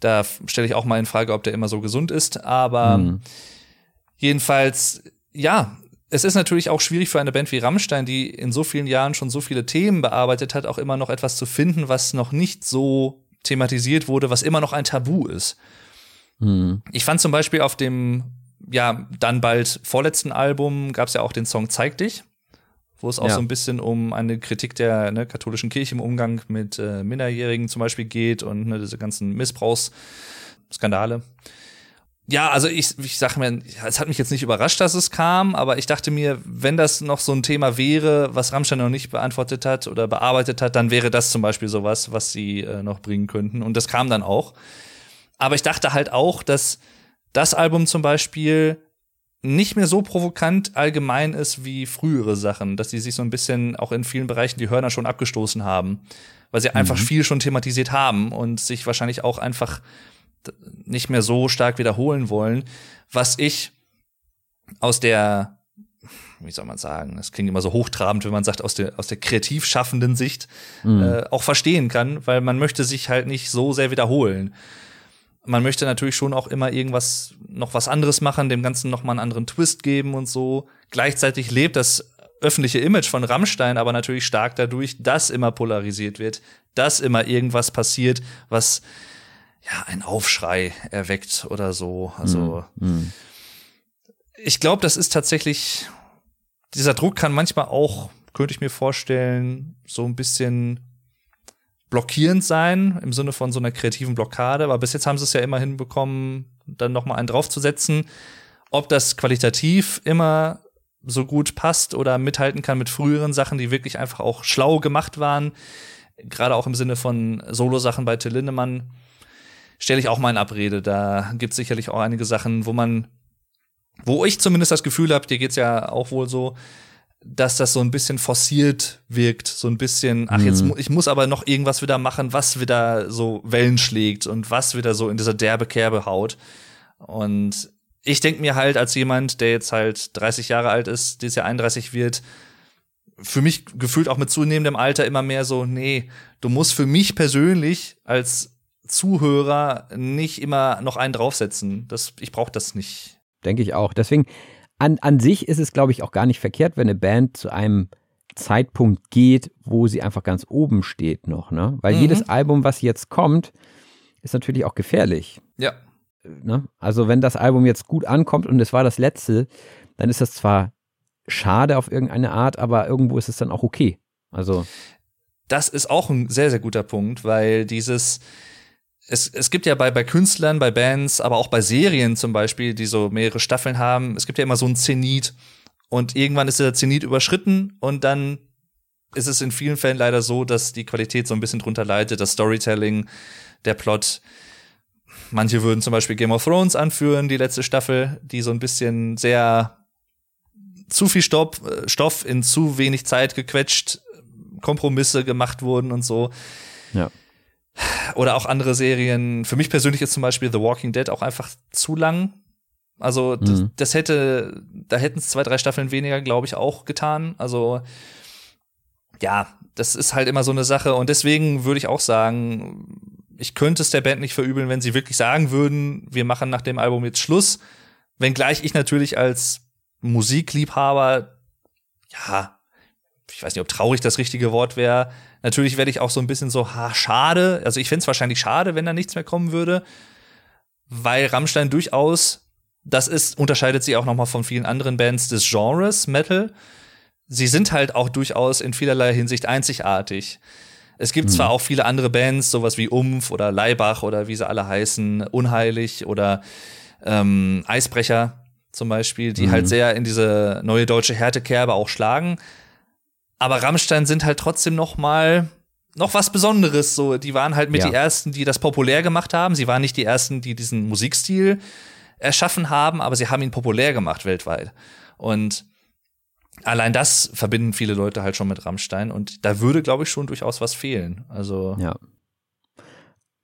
Da stelle ich auch mal in Frage, ob der immer so gesund ist. Aber Mhm. jedenfalls, ja, es ist natürlich auch schwierig für eine Band wie Rammstein, die in so vielen Jahren schon so viele Themen bearbeitet hat, auch immer noch etwas zu finden, was noch nicht so thematisiert wurde, was immer noch ein Tabu ist. Hm. Ich fand zum Beispiel auf dem, ja, dann bald vorletzten Album gab es ja auch den Song Zeig dich, wo es auch Ja. so ein bisschen um eine Kritik der ne, katholischen Kirche im Umgang mit äh, Minderjährigen zum Beispiel geht und ne, diese ganzen Missbrauchsskandale. Ja, also ich, ich sag mir, es hat mich jetzt nicht überrascht, dass es kam, aber ich dachte mir, wenn das noch so ein Thema wäre, was Rammstein noch nicht beantwortet hat oder bearbeitet hat, dann wäre das zum Beispiel sowas, was sie äh, noch bringen könnten. Und das kam dann auch. Aber ich dachte halt auch, dass das Album zum Beispiel nicht mehr so provokant allgemein ist wie frühere Sachen, dass die sich so ein bisschen auch in vielen Bereichen die Hörner schon abgestoßen haben, weil sie einfach viel schon thematisiert haben und sich wahrscheinlich auch einfach nicht mehr so stark wiederholen wollen, was ich aus der wie soll man sagen, das klingt immer so hochtrabend, wenn man sagt, aus der, aus der kreativ schaffenden Sicht äh, auch verstehen kann, weil man möchte sich halt nicht so sehr wiederholen man möchte natürlich schon auch immer irgendwas, noch was anderes machen, dem Ganzen noch mal einen anderen Twist geben und so. Gleichzeitig lebt das öffentliche Image von Rammstein aber natürlich stark dadurch, dass immer polarisiert wird, dass immer irgendwas passiert, was ja einen Aufschrei erweckt oder so. Also Hm. ich glaube, das ist tatsächlich, dieser Druck kann manchmal auch, könnte ich mir vorstellen, so ein bisschen blockierend sein, im Sinne von so einer kreativen Blockade. Aber bis jetzt haben sie es ja immer hinbekommen, dann noch mal einen draufzusetzen. Ob das qualitativ immer so gut passt oder mithalten kann mit früheren Sachen, die wirklich einfach auch schlau gemacht waren, gerade auch im Sinne von Solo-Sachen bei Till Lindemann, stelle ich auch mal in Abrede. Da gibt es sicherlich auch einige Sachen, wo man, wo ich zumindest das Gefühl habe, dir geht's ja auch wohl so, dass das so ein bisschen forciert wirkt, so ein bisschen, ach, jetzt, mu- ich muss aber noch irgendwas wieder machen, was wieder so Wellen schlägt und was wieder so in dieser derbe Kerbe haut. Und ich denk mir halt als jemand, der jetzt halt 30 Jahre alt ist, dieses Jahr 31 wird, für mich gefühlt auch mit zunehmendem Alter immer mehr so, nee, du musst für mich persönlich als Zuhörer nicht immer noch einen draufsetzen. Das, ich brauche das nicht. Denke ich auch. Deswegen, an, an sich ist es, glaube ich, auch gar nicht verkehrt, wenn eine Band zu einem Zeitpunkt geht, wo sie einfach ganz oben steht noch, ne? Weil Mhm. jedes Album, was jetzt kommt, ist natürlich auch gefährlich. Ja. Ne? Also wenn das Album jetzt gut ankommt und es war das letzte, dann ist das zwar schade auf irgendeine Art, aber irgendwo ist es dann auch okay. Also Das ist auch ein sehr, sehr guter Punkt, weil dieses, es, es gibt ja bei, bei Künstlern, bei Bands, aber auch bei Serien zum Beispiel, die so mehrere Staffeln haben, es gibt ja immer so einen Zenit und irgendwann ist der Zenit überschritten und dann ist es in vielen Fällen leider so, dass die Qualität so ein bisschen drunter leidet, das Storytelling, der Plot. Manche würden zum Beispiel Game of Thrones anführen, die letzte Staffel, die so ein bisschen sehr zu viel Stoff, äh, Stoff in zu wenig Zeit gequetscht, Kompromisse gemacht wurden und so. ja. Oder auch andere Serien. Für mich persönlich ist zum Beispiel The Walking Dead auch einfach zu lang. Also das, Mhm. das hätte, da hätten es zwei, drei Staffeln weniger, glaube ich, auch getan. Also ja, das ist halt immer so eine Sache. Und deswegen würde ich auch sagen, ich könnte es der Band nicht verübeln, wenn sie wirklich sagen würden, wir machen nach dem Album jetzt Schluss. Wenngleich ich natürlich als Musikliebhaber, ja, ich weiß nicht, ob traurig das richtige Wort wäre. Natürlich werde ich auch so ein bisschen so, ha, schade. Also ich fände es wahrscheinlich schade, wenn da nichts mehr kommen würde, weil Rammstein durchaus, das ist, unterscheidet sie auch noch mal von vielen anderen Bands des Genres Metal. Sie sind halt auch durchaus in vielerlei Hinsicht einzigartig. Es gibt zwar auch viele andere Bands, sowas wie Umf oder Leibach oder wie sie alle heißen, Unheilig oder ähm, Eisbrecher zum Beispiel, die halt sehr in diese neue deutsche Härtekerbe auch schlagen. Aber Rammstein sind halt trotzdem noch mal noch was Besonderes. So, die waren halt mit Ja. die ersten, die das populär gemacht haben. Sie waren nicht die ersten, die diesen Musikstil erschaffen haben, aber sie haben ihn populär gemacht weltweit. Und allein das verbinden viele Leute halt schon mit Rammstein. Und da würde, glaube ich, schon durchaus was fehlen. Also Ja.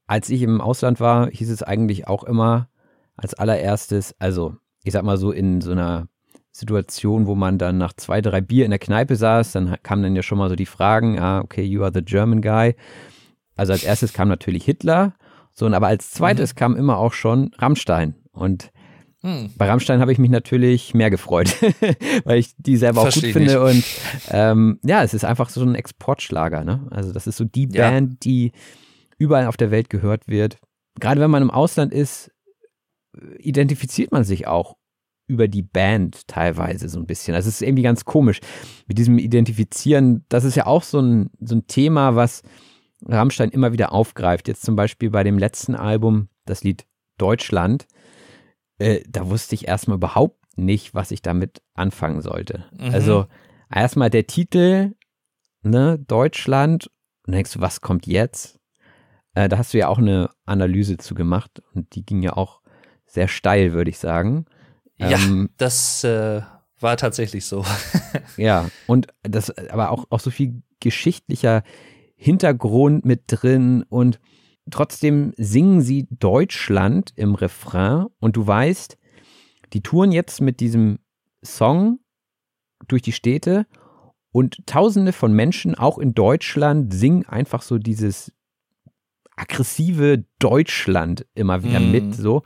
Als ich im Ausland war, hieß es eigentlich auch immer als allererstes, also ich sag mal so in so einer Situation, wo man dann nach zwei, drei Bier in der Kneipe saß, dann kamen dann ja schon mal so die Fragen, ah, okay, you are the German guy. Also als erstes kam natürlich Hitler, so, und aber als zweites Mhm. kam immer auch schon Rammstein. Und hm, bei Rammstein habe ich mich natürlich mehr gefreut, (laughs) weil ich die selber auch Versteh gut ich finde. Und ähm, ja, es ist einfach so ein Exportschlager. Ne? Also das ist so die Ja. Band, die überall auf der Welt gehört wird. Gerade wenn man im Ausland ist, identifiziert man sich auch über die Band teilweise so ein bisschen. Das ist irgendwie ganz komisch. Mit diesem Identifizieren, das ist ja auch so ein, so ein Thema, was Rammstein immer wieder aufgreift. Jetzt zum Beispiel bei dem letzten Album, das Lied Deutschland, äh, da wusste ich erstmal überhaupt nicht, was ich damit anfangen sollte. Mhm. Also erstmal der Titel, ne, Deutschland, und dann denkst du, was kommt jetzt? Äh, da hast du ja auch eine Analyse zu gemacht und die ging ja auch sehr steil, würde ich sagen. Ja, Ähm, das äh, war tatsächlich so. (laughs) ja, und das, aber auch, auch so viel geschichtlicher Hintergrund mit drin und trotzdem singen sie Deutschland im Refrain und du weißt, die touren jetzt mit diesem Song durch die Städte und tausende von Menschen, auch in Deutschland, singen einfach so dieses aggressive Deutschland immer wieder Mhm. mit, so.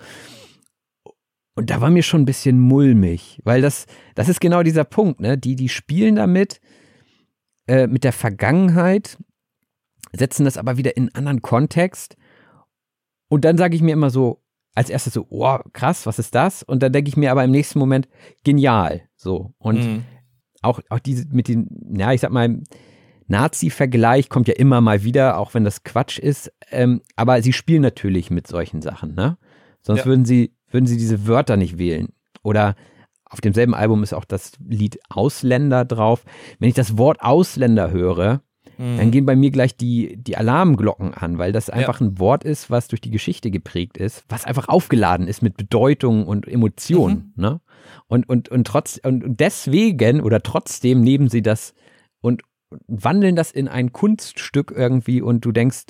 Und da war mir schon ein bisschen mulmig, weil das, das ist genau dieser Punkt, ne? Die, die spielen damit, äh, mit der Vergangenheit, setzen das aber wieder in einen anderen Kontext. Und dann sage ich mir immer so, als erstes so, oh, krass, was ist das? Und dann denke ich mir aber im nächsten Moment, genial. So. Und Mhm. auch, auch diese mit den, ja, ich sag mal, Nazi-Vergleich kommt ja immer mal wieder, auch wenn das Quatsch ist. Ähm, aber sie spielen natürlich mit solchen Sachen, ne? Sonst Ja. würden sie, würden sie diese Wörter nicht wählen. Oder auf demselben Album ist auch das Lied Ausländer drauf. Wenn ich das Wort Ausländer höre, dann gehen bei mir gleich die, die Alarmglocken an, weil das einfach ja. ein Wort ist, was durch die Geschichte geprägt ist, was einfach aufgeladen ist mit Bedeutung und Emotionen. Mhm. Ne? Und, und, und, trotz, und deswegen oder trotzdem nehmen sie das und wandeln das in ein Kunststück irgendwie und du denkst,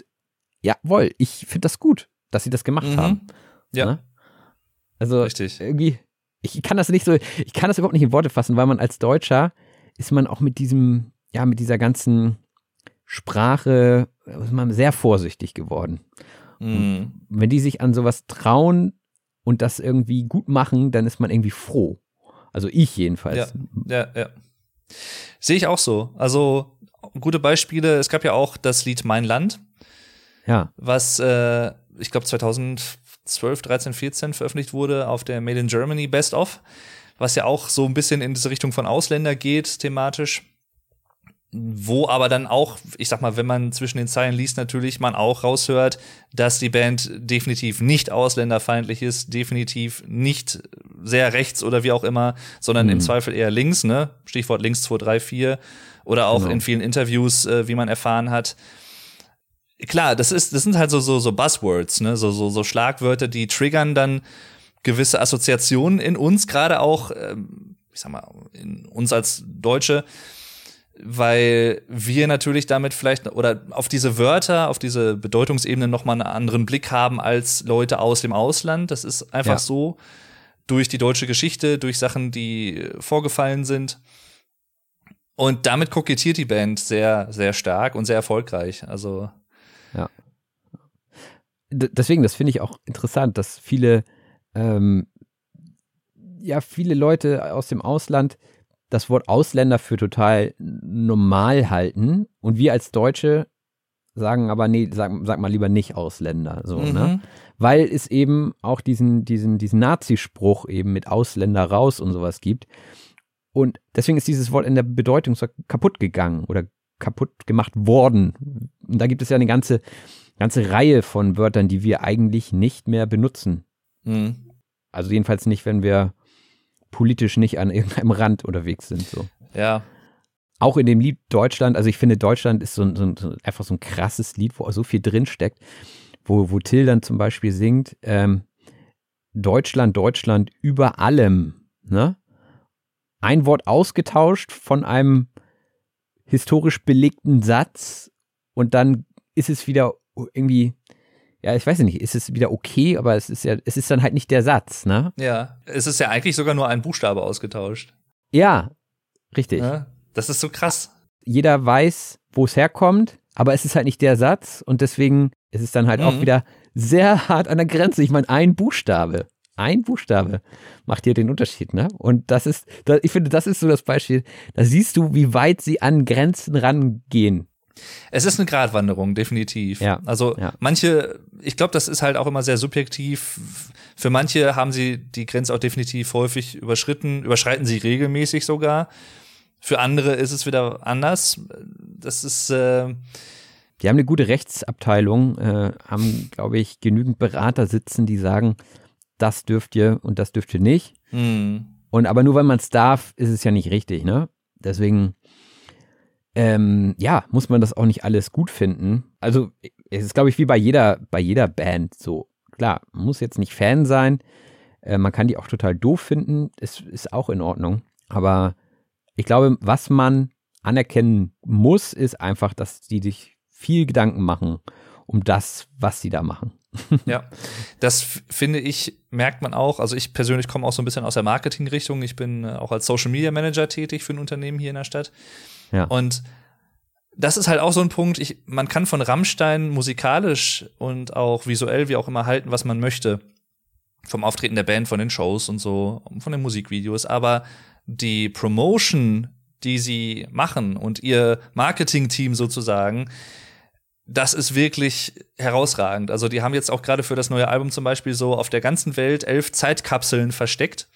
jawohl, ich finde das gut, dass sie das gemacht mhm. haben. Ja. Ne? Also Richtig. irgendwie, ich kann das nicht so, ich kann das überhaupt nicht in Worte fassen, weil man als Deutscher ist man auch mit diesem, ja, mit dieser ganzen Sprache ist man sehr vorsichtig geworden. Mhm. Wenn die sich an sowas trauen und das irgendwie gut machen, dann ist man irgendwie froh. Also ich jedenfalls. Ja, ja, ja. Sehe ich auch so. Also gute Beispiele. Es gab ja auch das Lied Mein Land. Ja. Was äh, ich glaube 2012, 13, 14 veröffentlicht wurde auf der Made in Germany Best of. Was ja auch so ein bisschen in diese Richtung von Ausländer geht, thematisch wo aber dann auch, ich sag mal, wenn man zwischen den Zeilen liest, natürlich man auch raushört, dass die Band definitiv nicht ausländerfeindlich ist, definitiv nicht sehr rechts oder wie auch immer, sondern mhm. im Zweifel eher links, ne? Stichwort links 2, 3, 4 oder auch genau. in vielen Interviews, äh, wie man erfahren hat. Klar, das ist, das sind halt so, so, so Buzzwords, ne? So, so, so Schlagwörter, die triggern dann gewisse Assoziationen in uns, gerade auch, ähm, ich sag mal, in uns als Deutsche weil wir natürlich damit vielleicht oder auf diese Wörter, auf diese Bedeutungsebene nochmal einen anderen Blick haben als Leute aus dem Ausland. Das ist einfach ja. so durch die deutsche Geschichte, durch Sachen, die vorgefallen sind. Und damit kokettiert die Band sehr, sehr stark und sehr erfolgreich. Also. Ja. D deswegen, das finde ich auch interessant, dass viele, ähm, ja, viele Leute aus dem Ausland das Wort Ausländer für total normal halten und wir als Deutsche sagen aber nee, sag, sag mal lieber nicht Ausländer, so, ne? mhm. ne? Weil es eben auch diesen, diesen, diesen Nazispruch eben mit Ausländer raus und sowas gibt. Und deswegen ist dieses Wort in der Bedeutung so kaputt gegangen oder kaputt gemacht worden. Und da gibt es ja eine ganze, ganze Reihe von Wörtern, die wir eigentlich nicht mehr benutzen. Mhm. Also jedenfalls nicht, wenn wir politisch nicht an irgendeinem Rand unterwegs sind. So. Ja. Auch in dem Lied Deutschland, also ich finde, Deutschland ist so, so, so einfach so ein krasses Lied, wo so viel drinsteckt, wo, wo Till dann zum Beispiel singt, ähm, Deutschland, Deutschland über allem, ne? Ein Wort ausgetauscht von einem historisch belegten Satz und dann ist es wieder irgendwie ja, ich weiß nicht, ist es wieder okay, aber es ist ja, es ist dann halt nicht der Satz, ne? Ja, es ist ja eigentlich sogar nur ein Buchstabe ausgetauscht. Ja, richtig. Ja, das ist so krass. Jeder weiß, wo es herkommt, aber es ist halt nicht der Satz und deswegen ist es dann halt mhm. auch wieder sehr hart an der Grenze. Ich meine, ein Buchstabe, ein Buchstabe macht hier den Unterschied, ne? Und das ist, ich finde, das ist so das Beispiel. Da siehst du, wie weit sie an Grenzen rangehen. Es ist eine Gratwanderung, definitiv. Ja, also ja. manche, ich glaube, das ist halt auch immer sehr subjektiv. Für manche haben sie die Grenze auch definitiv häufig überschritten, überschreiten sie regelmäßig sogar. Für andere ist es wieder anders. Das ist äh die haben eine gute Rechtsabteilung, äh, haben, glaube ich, genügend Berater sitzen, die sagen, das dürft ihr und das dürft ihr nicht. Mhm. Und aber nur weil man es darf, ist es ja nicht richtig, ne? Deswegen ähm, ja, muss man das auch nicht alles gut finden. Also es ist, glaube ich, wie bei jeder, bei jeder Band so. Klar, man muss jetzt nicht Fan sein. Äh, man kann die auch total doof finden. Es ist auch in Ordnung. Aber ich glaube, was man anerkennen muss, ist einfach, dass die sich viel Gedanken machen um das, was sie da machen. Ja, das finde ich, merkt man auch. Also ich persönlich komme auch so ein bisschen aus der Marketing-Richtung. Ich bin äh, auch als Social Media Manager tätig für ein Unternehmen hier in der Stadt. Ja. Und das ist halt auch so ein Punkt, ich, man kann von Rammstein musikalisch und auch visuell, wie auch immer, halten, was man möchte. Vom Auftreten der Band, von den Shows und so, von den Musikvideos. Aber die Promotion, die sie machen und ihr Marketing-Team sozusagen, das ist wirklich herausragend. Also die haben jetzt auch gerade für das neue Album zum Beispiel so auf der ganzen Welt elf Zeitkapseln versteckt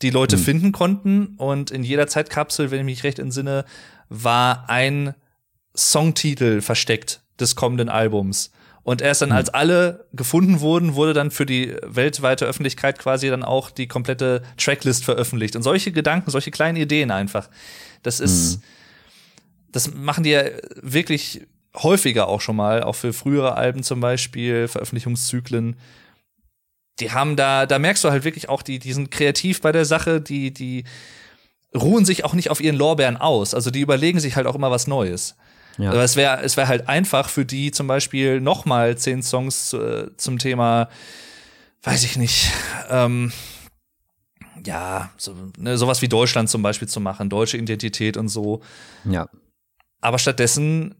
die Leute hm. finden konnten. Und in jeder Zeitkapsel, wenn ich mich recht entsinne, war ein Songtitel versteckt des kommenden Albums. Und erst dann, hm. als alle gefunden wurden, wurde dann für die weltweite Öffentlichkeit quasi dann auch die komplette Tracklist veröffentlicht. Und solche Gedanken, solche kleinen Ideen einfach. Das ist, hm. das machen die ja wirklich häufiger auch schon mal, auch für frühere Alben zum Beispiel, Veröffentlichungszyklen. Die haben da, da merkst du halt wirklich auch, die, die sind kreativ bei der Sache, die, die ruhen sich auch nicht auf ihren Lorbeeren aus. Also die überlegen sich halt auch immer was Neues. Ja. Aber es wäre es wär halt einfach für die zum Beispiel noch mal zehn Songs äh, zum Thema, weiß ich nicht, ähm, ja, so, ne, sowas wie Deutschland zum Beispiel zu machen, deutsche Identität und so. Ja. Aber stattdessen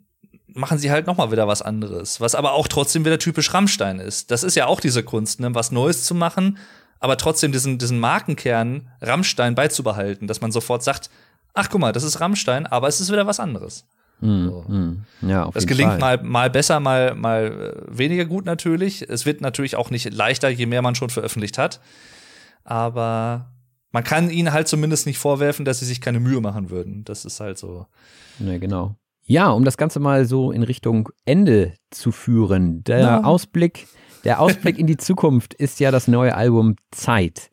machen sie halt noch mal wieder was anderes, was aber auch trotzdem wieder typisch Rammstein ist. Das ist ja auch diese Kunst, ne, was Neues zu machen, aber trotzdem diesen, diesen Markenkern Rammstein beizubehalten, dass man sofort sagt, ach guck mal, das ist Rammstein, aber es ist wieder was anderes. Mm, so. mm, ja, auf das jeden gelingt Fall. mal, mal besser, mal, mal äh, weniger gut natürlich. Es wird natürlich auch nicht leichter, je mehr man schon veröffentlicht hat. Aber man kann ihnen halt zumindest nicht vorwerfen, dass sie sich keine Mühe machen würden. Das ist halt so. Ja, genau. Ja, um das Ganze mal so in Richtung Ende zu führen. Der Ja. Ausblick, der Ausblick in die (laughs) Zukunft ist ja das neue Album Zeit.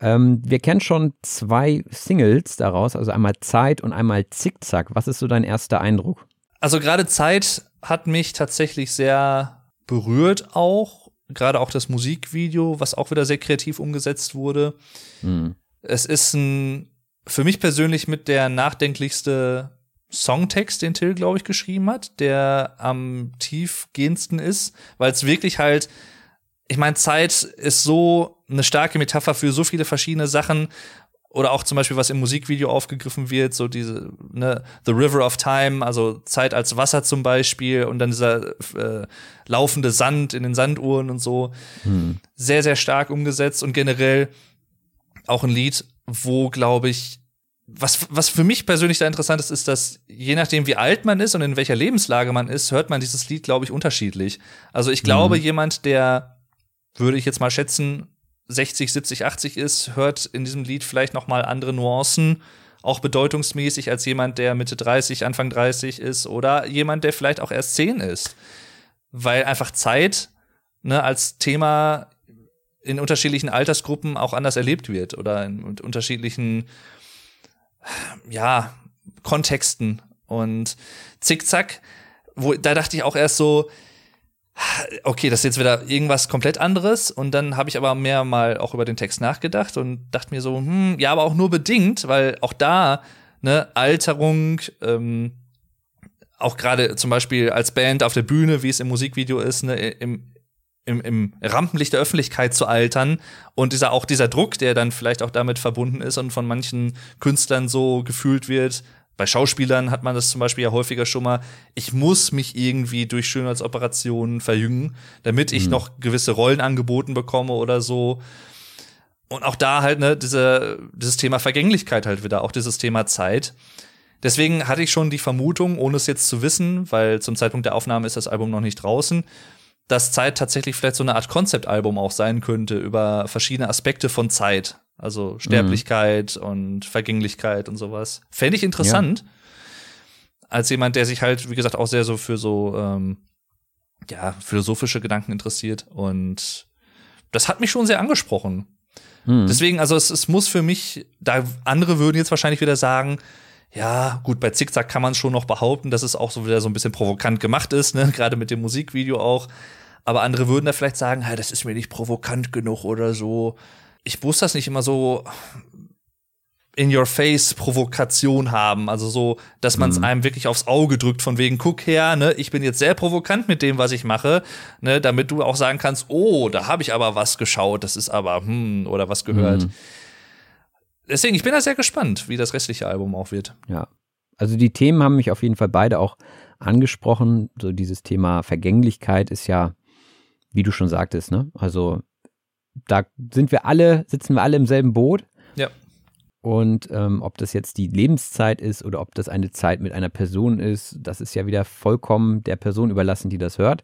Ähm, wir kennen schon zwei Singles daraus, also einmal Zeit und einmal Zickzack. Was ist so dein erster Eindruck? Also gerade Zeit hat mich tatsächlich sehr berührt auch. Gerade auch das Musikvideo, was auch wieder sehr kreativ umgesetzt wurde. Hm. Es ist ein, für mich persönlich mit der nachdenklichste Songtext, den Till, glaube ich, geschrieben hat, der am tiefgehendsten ist, weil es wirklich halt, ich meine, Zeit ist so eine starke Metapher für so viele verschiedene Sachen. Oder auch zum Beispiel, was im Musikvideo aufgegriffen wird, so diese, ne, The River of Time, also Zeit als Wasser zum Beispiel und dann dieser äh, laufende Sand in den Sanduhren und so. Sehr, sehr stark umgesetzt und generell auch ein Lied, wo, glaube ich, was, was für mich persönlich da interessant ist, ist, dass je nachdem, wie alt man ist und in welcher Lebenslage man ist, hört man dieses Lied, glaube ich, unterschiedlich. Also ich glaube, jemand, der, würde ich jetzt mal schätzen, 60, 70, 80 ist, hört in diesem Lied vielleicht noch mal andere Nuancen, auch bedeutungsmäßig, als jemand, der Mitte 30, Anfang 30 ist oder jemand, der vielleicht auch erst 10 ist. Weil einfach Zeit ne, als Thema in unterschiedlichen Altersgruppen auch anders erlebt wird oder in unterschiedlichen ja, Kontexten. Und Zickzack, wo, da dachte ich auch erst so, okay, das ist jetzt wieder irgendwas komplett anderes. Und dann habe ich aber mehr mal auch über den Text nachgedacht und dachte mir so, hm, ja, aber auch nur bedingt, weil auch da, ne, Alterung, ähm, auch gerade zum Beispiel als Band auf der Bühne, wie es im Musikvideo ist, ne, im, im, im Rampenlicht der Öffentlichkeit zu altern und dieser auch dieser Druck, der dann vielleicht auch damit verbunden ist und von manchen Künstlern so gefühlt wird. Bei Schauspielern hat man das zum Beispiel ja häufiger schon mal. Ich muss mich irgendwie durch Schönheitsoperationen verjüngen, damit ich noch gewisse Rollen angeboten bekomme oder so. Und auch da halt, ne, diese, dieses Thema Vergänglichkeit halt wieder, auch dieses Thema Zeit. Deswegen hatte ich schon die Vermutung, ohne es jetzt zu wissen, weil zum Zeitpunkt der Aufnahme ist das Album noch nicht draußen, dass Zeit tatsächlich vielleicht so eine Art Konzeptalbum auch sein könnte über verschiedene Aspekte von Zeit. Also Sterblichkeit und Vergänglichkeit und sowas. Fände ich interessant. Als jemand, der sich halt, wie gesagt, auch sehr so für so ähm, ja, philosophische Gedanken interessiert. Und das hat mich schon sehr angesprochen. Deswegen, also es, es muss für mich, da andere würden jetzt wahrscheinlich wieder sagen, ja, gut, bei Zickzack kann man schon noch behaupten, dass es auch so wieder so ein bisschen provokant gemacht ist, ne? (laughs) gerade mit dem Musikvideo auch. Aber andere würden da vielleicht sagen, hey, das ist mir nicht provokant genug oder so. Ich muss das nicht immer so in your face Provokation haben, also so, dass man es einem wirklich aufs Auge drückt von wegen guck her, ne, ich bin jetzt sehr provokant mit dem, was ich mache, ne, damit du auch sagen kannst, oh, da habe ich aber was geschaut, das ist aber hm oder was gehört. Deswegen, ich bin da sehr gespannt, wie das restliche Album auch wird. Ja. Also die Themen haben mich auf jeden Fall beide auch angesprochen. So dieses Thema Vergänglichkeit ist ja, wie du schon sagtest, ne? Also da sind wir alle, sitzen wir alle im selben Boot. Ja. Und ähm, ob das jetzt die Lebenszeit ist oder ob das eine Zeit mit einer Person ist, das ist ja wieder vollkommen der Person überlassen, die das hört.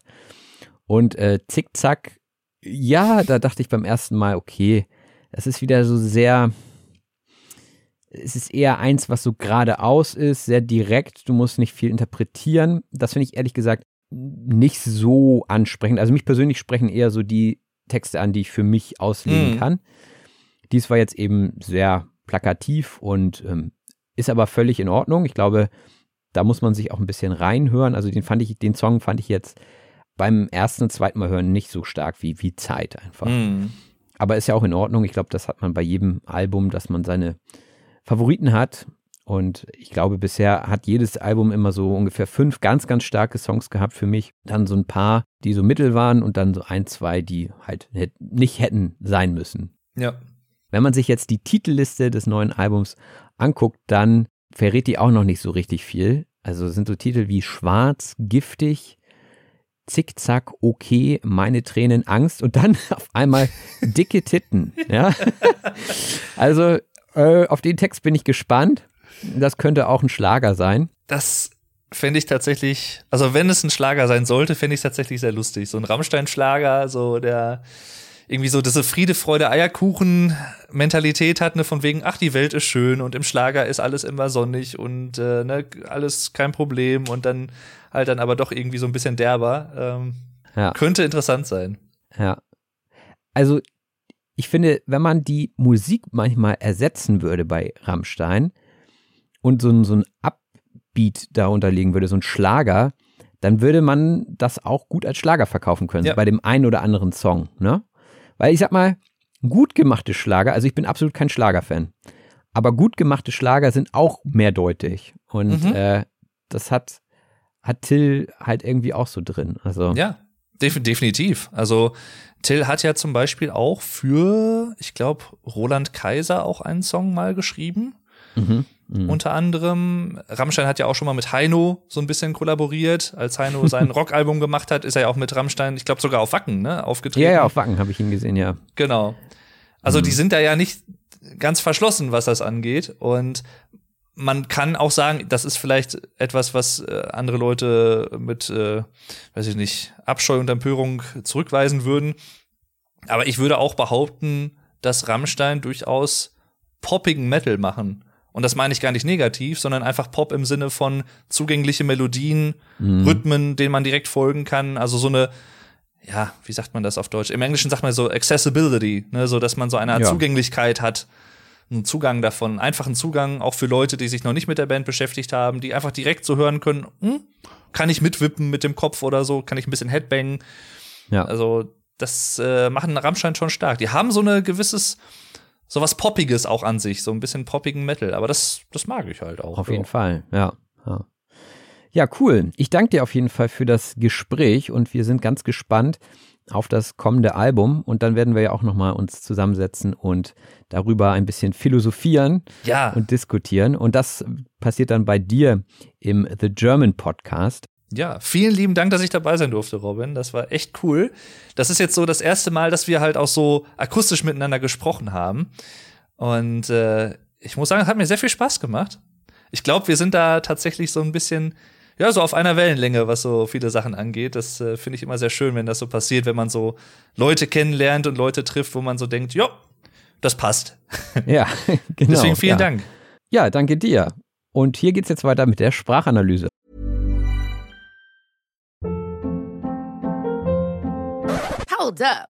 Und äh, Zickzack, ja, da dachte ich beim ersten Mal, okay, das ist wieder so sehr, es ist eher eins, was so geradeaus ist, sehr direkt, du musst nicht viel interpretieren. Das finde ich ehrlich gesagt nicht so ansprechend. Also mich persönlich sprechen eher so die Texte an, die ich für mich auslegen Mhm. kann. Dies war jetzt eben sehr plakativ und ähm, ist aber völlig in Ordnung. Ich glaube, Da muss man sich auch ein bisschen reinhören. Also den fand ich, den Song fand ich jetzt beim ersten und zweiten Mal hören nicht so stark wie, wie Zeit einfach. Mhm. Aber ist ja auch in Ordnung. Ich glaube, das hat man bei jedem Album, dass man seine Favoriten hat. Und ich glaube, bisher hat jedes Album immer so ungefähr fünf ganz, ganz starke Songs gehabt für mich. Dann so ein paar, die so mittel waren und dann so ein, zwei, die halt nicht hätten sein müssen. Ja. Wenn man sich jetzt die Titelliste des neuen Albums anguckt, dann verrät die auch noch nicht so richtig viel. Also sind so Titel wie Schwarz, Giftig, Zickzack, okay, meine Tränen, Angst und dann (laughs) auf einmal dicke Titten. Ja? (laughs) Also äh, auf den Text bin ich gespannt. Das könnte auch ein Schlager sein. Das fände ich tatsächlich, also wenn es ein Schlager sein sollte, fände ich es tatsächlich sehr lustig. So ein Rammstein-Schlager, so der irgendwie so diese Friede, Freude, Eierkuchen-Mentalität hat, ne, von wegen, ach, die Welt ist schön und im Schlager ist alles immer sonnig und äh, ne, alles kein Problem und dann halt dann aber doch irgendwie so ein bisschen derber. Ähm, Ja. Könnte interessant sein. Ja. Also, ich finde, wenn man die Musik manchmal ersetzen würde bei Rammstein und so, ein- so ein Upbeat darunter legen würde, so ein Schlager, dann würde man das auch gut als Schlager verkaufen können, Ja. bei dem einen oder anderen Song, ne? Weil ich sag mal, gut gemachte Schlager, also ich bin absolut kein Schlagerfan, aber gut gemachte Schlager sind auch mehrdeutig und Mhm. äh, das hat, hat Till halt irgendwie auch so drin. Also, Ja, def definitiv. Also Till hat ja zum Beispiel auch für, ich glaube, Roland Kaiser auch einen Song mal geschrieben. mhm, mhm. Unter anderem, Rammstein hat ja auch schon mal mit Heino so ein bisschen kollaboriert. Als Heino (laughs) sein Rockalbum gemacht hat, ist er ja auch mit Rammstein, ich glaube sogar auf Wacken, ne, aufgetreten. ja, ja, auf Wacken habe ich ihn gesehen, ja. Genau. Also Mhm. die sind da ja nicht ganz verschlossen, was das angeht. Und man kann auch sagen, das ist vielleicht etwas, was äh, andere Leute mit, äh, weiß ich nicht, Abscheu und Empörung zurückweisen würden. Aber ich würde auch behaupten, dass Rammstein durchaus poppigen Metal machen. Und das meine ich gar nicht negativ, sondern einfach Pop im Sinne von zugängliche Melodien, Rhythmen, denen man direkt folgen kann. Also so eine, ja, wie sagt man das auf Deutsch? Im Englischen sagt man so Accessibility, ne, so dass man so eine Art Ja. Zugänglichkeit hat, einen Zugang davon, einfachen Zugang, auch für Leute, die sich noch nicht mit der Band beschäftigt haben, die einfach direkt so hören können, hm, kann ich mitwippen mit dem Kopf oder so, kann ich ein bisschen Headbangen. Ja. Also das äh, machen Rammstein schon stark. Die haben so eine gewisses, so was Poppiges auch an sich, so ein bisschen poppigen Metal, aber das, das mag ich halt auch. Auf ja. jeden Fall, ja. ja. Ja, cool. Ich danke dir auf jeden Fall für das Gespräch und wir sind ganz gespannt auf das kommende Album und dann werden wir ja auch nochmal uns zusammensetzen und darüber ein bisschen philosophieren Ja. und diskutieren und das passiert dann bei dir im The German Podcast. Ja, vielen lieben Dank, dass ich dabei sein durfte, Robin. Das war echt cool. Das ist jetzt so das erste Mal, dass wir halt auch so akustisch miteinander gesprochen haben. Und äh, ich muss sagen, es hat mir sehr viel Spaß gemacht. Ich glaube, wir sind da tatsächlich so ein bisschen, ja, so auf einer Wellenlänge, was so viele Sachen angeht. Das äh, finde ich immer sehr schön, wenn das so passiert, wenn man so Leute kennenlernt und Leute trifft, wo man so denkt, ja, das passt. (laughs) Ja, (laughs) genau. Deswegen vielen ja. Dank. Ja, danke dir. Und hier geht's jetzt weiter mit der Sprachanalyse. Hold up.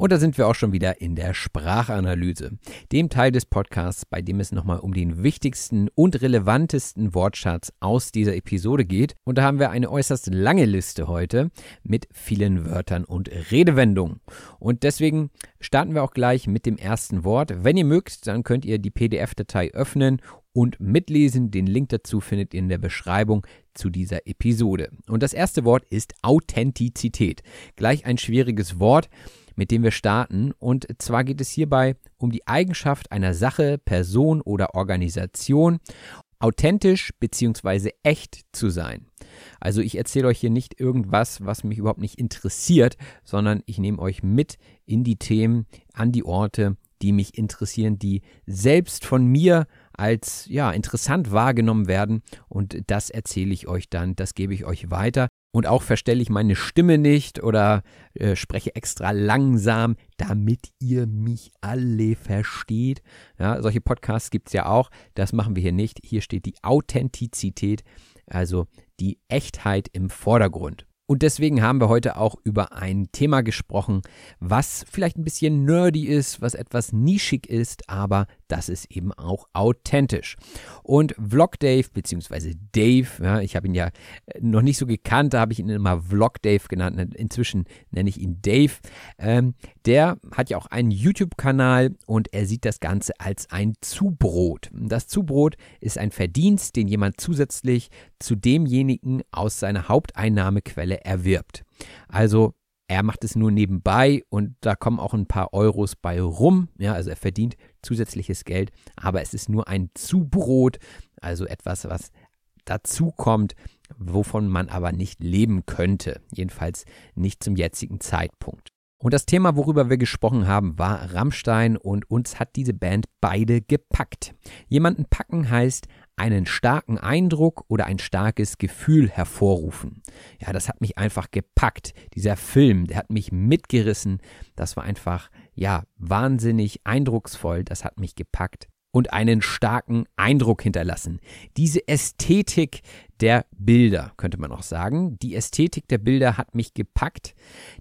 Und da sind wir auch schon wieder in der Sprachanalyse, dem Teil des Podcasts, bei dem es nochmal um den wichtigsten und relevantesten Wortschatz aus dieser Episode geht. Und da haben wir eine äußerst lange Liste heute mit vielen Wörtern und Redewendungen. Und deswegen starten wir auch gleich mit dem ersten Wort. Wenn ihr mögt, dann könnt ihr die PDF-Datei öffnen und mitlesen. Den Link dazu findet ihr in der Beschreibung zu dieser Episode. Und das erste Wort ist Authentizität. Gleich ein schwieriges Wort, mit dem wir starten. Und zwar geht es hierbei um die Eigenschaft einer Sache, Person oder Organisation, authentisch bzw. echt zu sein. Also ich erzähle euch hier nicht irgendwas, was mich überhaupt nicht interessiert, sondern ich nehme euch mit in die Themen, an die Orte, die mich interessieren, die selbst von mir als ja interessant wahrgenommen werden und das erzähle ich euch dann, das gebe ich euch weiter und auch verstelle ich meine Stimme nicht oder äh, spreche extra langsam, damit ihr mich alle versteht. Ja, solche Podcasts gibt es ja auch, das machen wir hier nicht. Hier steht die Authentizität, also die Echtheit im Vordergrund. Und deswegen haben wir heute auch über ein Thema gesprochen, was vielleicht ein bisschen nerdy ist, was etwas nischig ist, aber das ist eben auch authentisch. Und Vlog Dave, beziehungsweise Dave, ja, ich habe ihn ja äh, noch nicht so gekannt, da habe ich ihn immer Vlog Dave genannt, inzwischen nenne ich ihn Dave. Ähm, der hat ja auch einen YouTube-Kanal und er sieht das Ganze als ein Zubrot. Das Zubrot ist ein Verdienst, den jemand zusätzlich zu demjenigen aus seiner Haupteinnahmequelle erwirbt. Also er macht es nur nebenbei und da kommen auch ein paar Euros bei rum. Ja, also er verdient zusätzliches Geld, aber es ist nur ein Zubrot, also etwas, was dazu kommt, wovon man aber nicht leben könnte. Jedenfalls nicht zum jetzigen Zeitpunkt. Und das Thema, worüber wir gesprochen haben, war Rammstein und uns hat diese Band beide gepackt. Jemanden packen heißt einen starken Eindruck oder ein starkes Gefühl hervorrufen. Ja, das hat mich einfach gepackt. Dieser Film, der hat mich mitgerissen. Das war einfach, ja, wahnsinnig eindrucksvoll. Das hat mich gepackt und einen starken Eindruck hinterlassen. Diese Ästhetik der Bilder, könnte man auch sagen. Die Ästhetik der Bilder hat mich gepackt.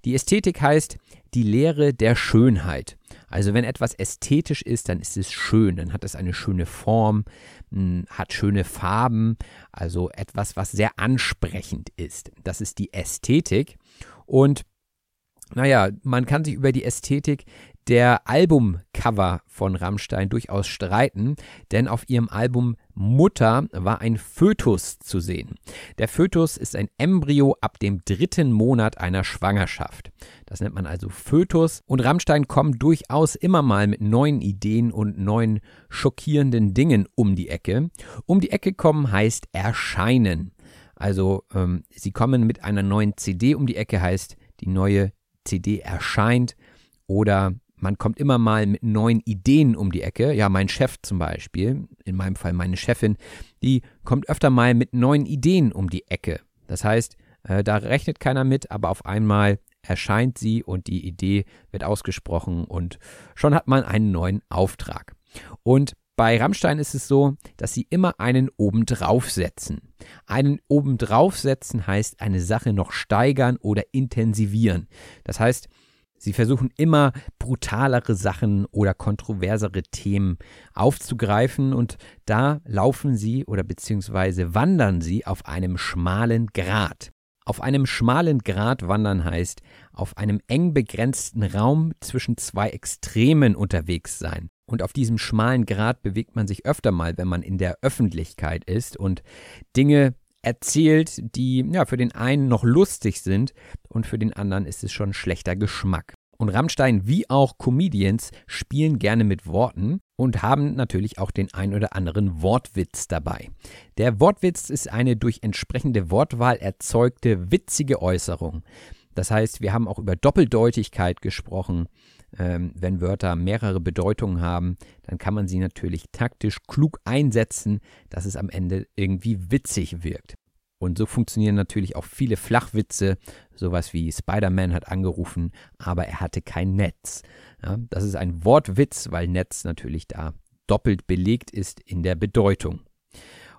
Die Ästhetik heißt die Lehre der Schönheit. Also wenn etwas ästhetisch ist, dann ist es schön, dann hat es eine schöne Form, hm, hat schöne Farben, also etwas, was sehr ansprechend ist. Das ist die Ästhetik. Und naja, man kann sich über die Ästhetik der Albumcover von Rammstein durchaus streiten, denn auf ihrem Album Mutter war ein Fötus zu sehen. Der Fötus ist ein Embryo ab dem dritten Monat einer Schwangerschaft. Das nennt man also Fötus und Rammstein kommt durchaus immer mal mit neuen Ideen und neuen schockierenden Dingen um die Ecke. Um die Ecke kommen heißt erscheinen. Also ähm, sie kommen mit einer neuen CD um die Ecke heißt die neue CD erscheint oder man kommt immer mal mit neuen Ideen um die Ecke. Ja, mein Chef zum Beispiel, in meinem Fall meine Chefin, die kommt öfter mal mit neuen Ideen um die Ecke. Das heißt, äh, da rechnet keiner mit, aber auf einmal erscheint sie und die Idee wird ausgesprochen und schon hat man einen neuen Auftrag. Und bei Rammstein ist es so, dass sie immer einen obendrauf setzen. Einen obendrauf setzen heißt eine Sache noch steigern oder intensivieren. Das heißt, Sie versuchen immer brutalere Sachen oder kontroversere Themen aufzugreifen und da laufen sie oder beziehungsweise wandern sie auf einem schmalen Grat. Auf einem schmalen Grat wandern heißt, auf einem eng begrenzten Raum zwischen zwei Extremen unterwegs sein. Und auf diesem schmalen Grat bewegt man sich öfter mal, wenn man in der Öffentlichkeit ist und Dinge erzählt, die ja für den einen noch lustig sind und für den anderen ist es schon schlechter Geschmack. Und Rammstein wie auch Comedians spielen gerne mit Worten und haben natürlich auch den ein oder anderen Wortwitz dabei. Der Wortwitz ist eine durch entsprechende Wortwahl erzeugte witzige Äußerung. Das heißt, wir haben auch über Doppeldeutigkeit gesprochen. Ähm, wenn Wörter mehrere Bedeutungen haben, dann kann man sie natürlich taktisch klug einsetzen, dass es am Ende irgendwie witzig wirkt. Und so funktionieren natürlich auch viele Flachwitze, sowas wie Spider-Man hat angerufen, aber er hatte kein Netz. Ja, das ist ein Wortwitz, weil Netz natürlich da doppelt belegt ist in der Bedeutung.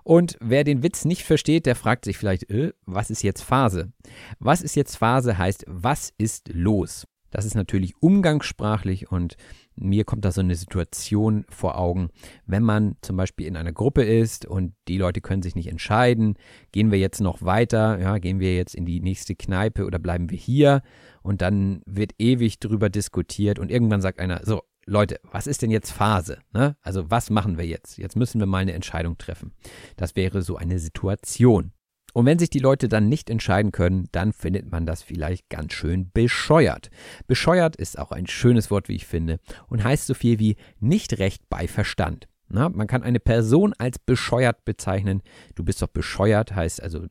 Und wer den Witz nicht versteht, der fragt sich vielleicht, äh, was ist jetzt Phase? Was ist jetzt Phase heißt, was ist los? Das ist natürlich umgangssprachlich und mir kommt da so eine Situation vor Augen, wenn man zum Beispiel in einer Gruppe ist und die Leute können sich nicht entscheiden, gehen wir jetzt noch weiter, ja, gehen wir jetzt in die nächste Kneipe oder bleiben wir hier und dann wird ewig drüber diskutiert und irgendwann sagt einer, so, Leute, was ist denn jetzt Phase? Ne? Also was machen wir jetzt? Jetzt müssen wir mal eine Entscheidung treffen. Das wäre so eine Situation. Und wenn sich die Leute dann nicht entscheiden können, dann findet man das vielleicht ganz schön bescheuert. Bescheuert ist auch ein schönes Wort, wie ich finde, und heißt so viel wie nicht recht bei Verstand. Na, man kann eine Person als bescheuert bezeichnen. Du bist doch bescheuert, heißt also,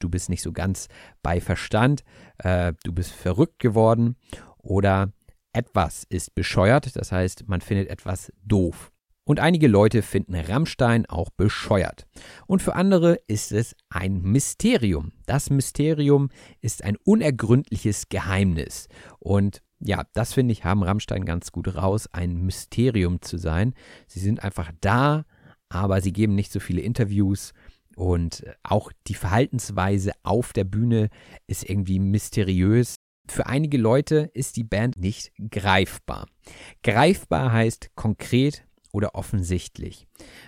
du bist nicht so ganz bei Verstand, äh, du bist verrückt geworden oder etwas ist bescheuert, das heißt, man findet etwas doof. Und einige Leute finden Rammstein auch bescheuert. Und für andere ist es ein Mysterium. Das Mysterium ist ein unergründliches Geheimnis. Und ja, das finde ich, haben Rammstein ganz gut raus, ein Mysterium zu sein. Sie sind einfach da, aber sie geben nicht so viele Interviews. Und auch die Verhaltensweise auf der Bühne ist irgendwie mysteriös. Für einige Leute ist die Band nicht greifbar. Greifbar heißt konkret, oder offensichtlich,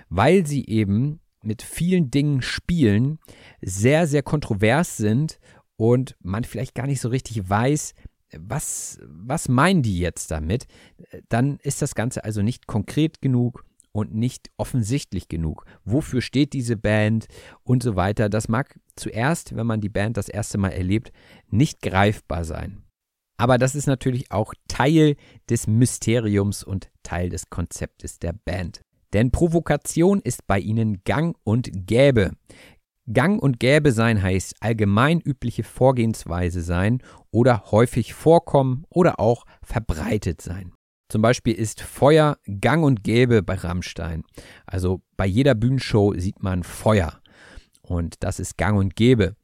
weil sie eben mit vielen Dingen spielen, sehr, sehr kontrovers sind und man vielleicht gar nicht so richtig weiß, was, was meinen die jetzt damit, dann ist das Ganze also nicht konkret genug und nicht offensichtlich genug. Wofür steht diese Band und so weiter. Das mag zuerst, wenn man die Band das erste Mal erlebt, nicht greifbar sein. Aber das ist natürlich auch Teil des Mysteriums und Teil des Konzeptes der Band. Denn Provokation ist bei ihnen gang und gäbe. Gang und gäbe sein heißt allgemein übliche Vorgehensweise sein oder häufig vorkommen oder auch verbreitet sein. Zum Beispiel ist Feuer gang und gäbe bei Rammstein. Also bei jeder Bühnenshow sieht man Feuer. Und das ist gang und gäbe.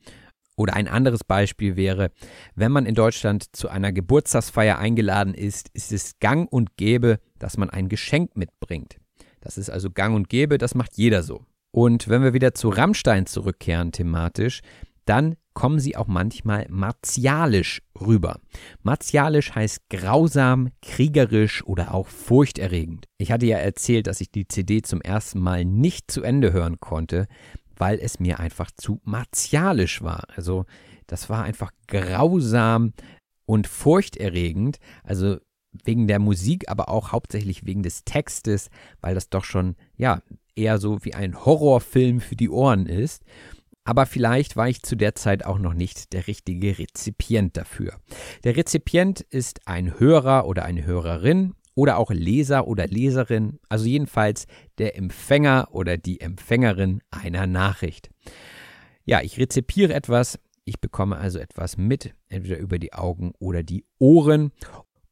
Oder ein anderes Beispiel wäre, wenn man in Deutschland zu einer Geburtstagsfeier eingeladen ist, ist es gang und gäbe, dass man ein Geschenk mitbringt. Das ist also gang und gäbe, das macht jeder so. Und wenn wir wieder zu Rammstein zurückkehren thematisch, dann kommen sie auch manchmal martialisch rüber. Martialisch heißt grausam, kriegerisch oder auch furchterregend. Ich hatte ja erzählt, dass ich die CD zum ersten Mal nicht zu Ende hören konnte, weil es mir einfach zu martialisch war. Also das war einfach grausam und furchterregend. Also wegen der Musik, aber auch hauptsächlich wegen des Textes, weil das doch schon, ja, eher so wie ein Horrorfilm für die Ohren ist. Aber vielleicht war ich zu der Zeit auch noch nicht der richtige Rezipient dafür. Der Rezipient ist ein Hörer oder eine Hörerin oder auch Leser oder Leserin, also jedenfalls der Empfänger oder die Empfängerin einer Nachricht. Ja, ich rezipiere etwas, ich bekomme also etwas mit, entweder über die Augen oder die Ohren.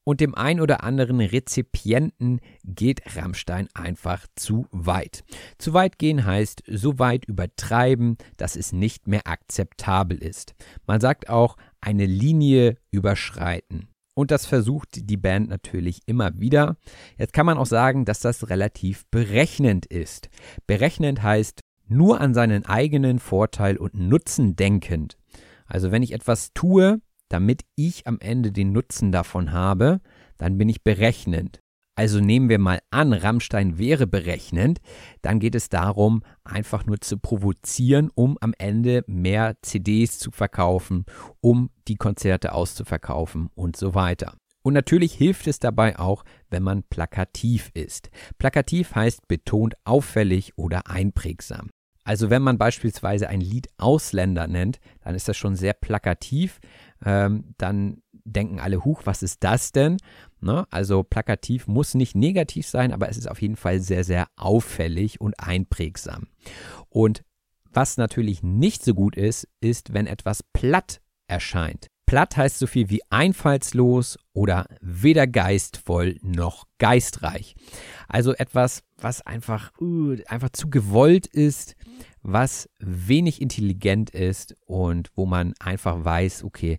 Und dem ein oder anderen Rezipienten geht Rammstein einfach zu weit. Zu weit gehen heißt so weit übertreiben, dass es nicht mehr akzeptabel ist. Man sagt auch eine Linie überschreiten. Und das versucht die Band natürlich immer wieder. Jetzt kann man auch sagen, dass das relativ berechnend ist. Berechnend heißt nur an seinen eigenen Vorteil und Nutzen denkend. Also wenn ich etwas tue, damit ich am Ende den Nutzen davon habe, dann bin ich berechnend. Also nehmen wir mal an, Rammstein wäre berechnend, dann geht es darum, einfach nur zu provozieren, um am Ende mehr CDs zu verkaufen, um die Konzerte auszuverkaufen und so weiter. Und natürlich hilft es dabei auch, wenn man plakativ ist. Plakativ heißt betont auffällig oder einprägsam. Also wenn man beispielsweise ein Lied Ausländer nennt, dann ist das schon sehr plakativ. Ähm, dann denken alle, huch, was ist das denn? Ne? Also plakativ muss nicht negativ sein, aber es ist auf jeden Fall sehr, sehr auffällig und einprägsam. Und was natürlich nicht so gut ist, ist, wenn etwas platt erscheint. Platt heißt so viel wie einfallslos oder weder geistvoll noch geistreich. Also etwas, was einfach, uh, einfach zu gewollt ist, was wenig intelligent ist und wo man einfach weiß, okay,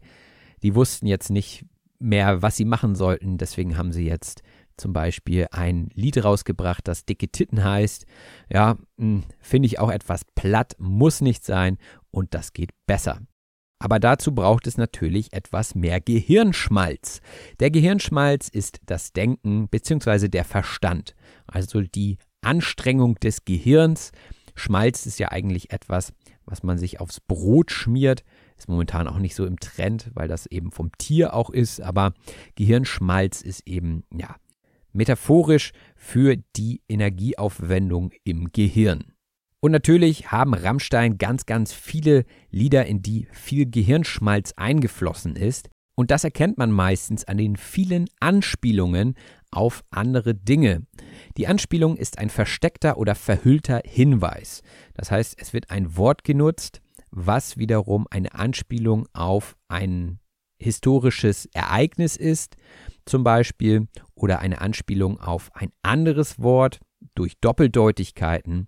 die wussten jetzt nicht, mehr, was sie machen sollten. Deswegen haben sie jetzt zum Beispiel ein Lied rausgebracht, das Dicke Titten heißt. Ja, hm, finde ich auch etwas platt, muss nicht sein und das geht besser. Aber dazu braucht es natürlich etwas mehr Gehirnschmalz. Der Gehirnschmalz ist das Denken bzw. der Verstand, also die Anstrengung des Gehirns. Schmalz ist ja eigentlich etwas, was man sich aufs Brot schmiert, ist momentan auch nicht so im Trend, weil das eben vom Tier auch ist, aber Gehirnschmalz ist eben, ja, metaphorisch für die Energieaufwendung im Gehirn. Und natürlich haben Rammstein ganz, ganz viele Lieder, in die viel Gehirnschmalz eingeflossen ist. Und das erkennt man meistens an den vielen Anspielungen auf andere Dinge. Die Anspielung ist ein versteckter oder verhüllter Hinweis. Das heißt, es wird ein Wort genutzt, was wiederum eine Anspielung auf ein historisches Ereignis ist, zum Beispiel, oder eine Anspielung auf ein anderes Wort durch Doppeldeutigkeiten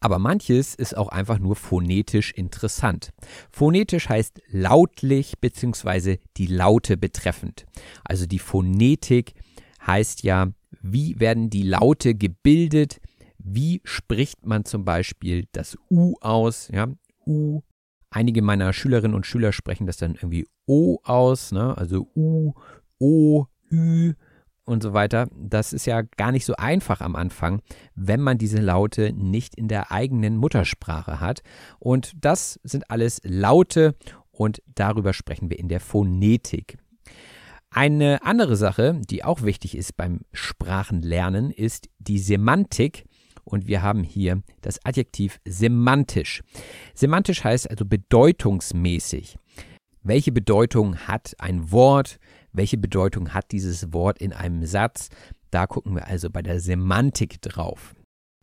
aber manches ist auch einfach nur phonetisch interessant. Phonetisch heißt lautlich bzw. die Laute betreffend. Also die Phonetik heißt ja, wie werden die Laute gebildet, wie spricht man zum Beispiel das U aus, ja, U. Einige meiner Schülerinnen und Schüler sprechen das dann irgendwie O aus, ne? also U, O, Ü und so weiter. Das ist ja gar nicht so einfach am Anfang, wenn man diese Laute nicht in der eigenen Muttersprache hat. Und das sind alles Laute und darüber sprechen wir in der Phonetik. Eine andere Sache, die auch wichtig ist beim Sprachenlernen, ist die Semantik. Und wir haben hier das Adjektiv semantisch. Semantisch heißt also bedeutungsmäßig. Welche Bedeutung hat ein Wort? Welche Bedeutung hat dieses Wort in einem Satz? Da gucken wir also bei der Semantik drauf.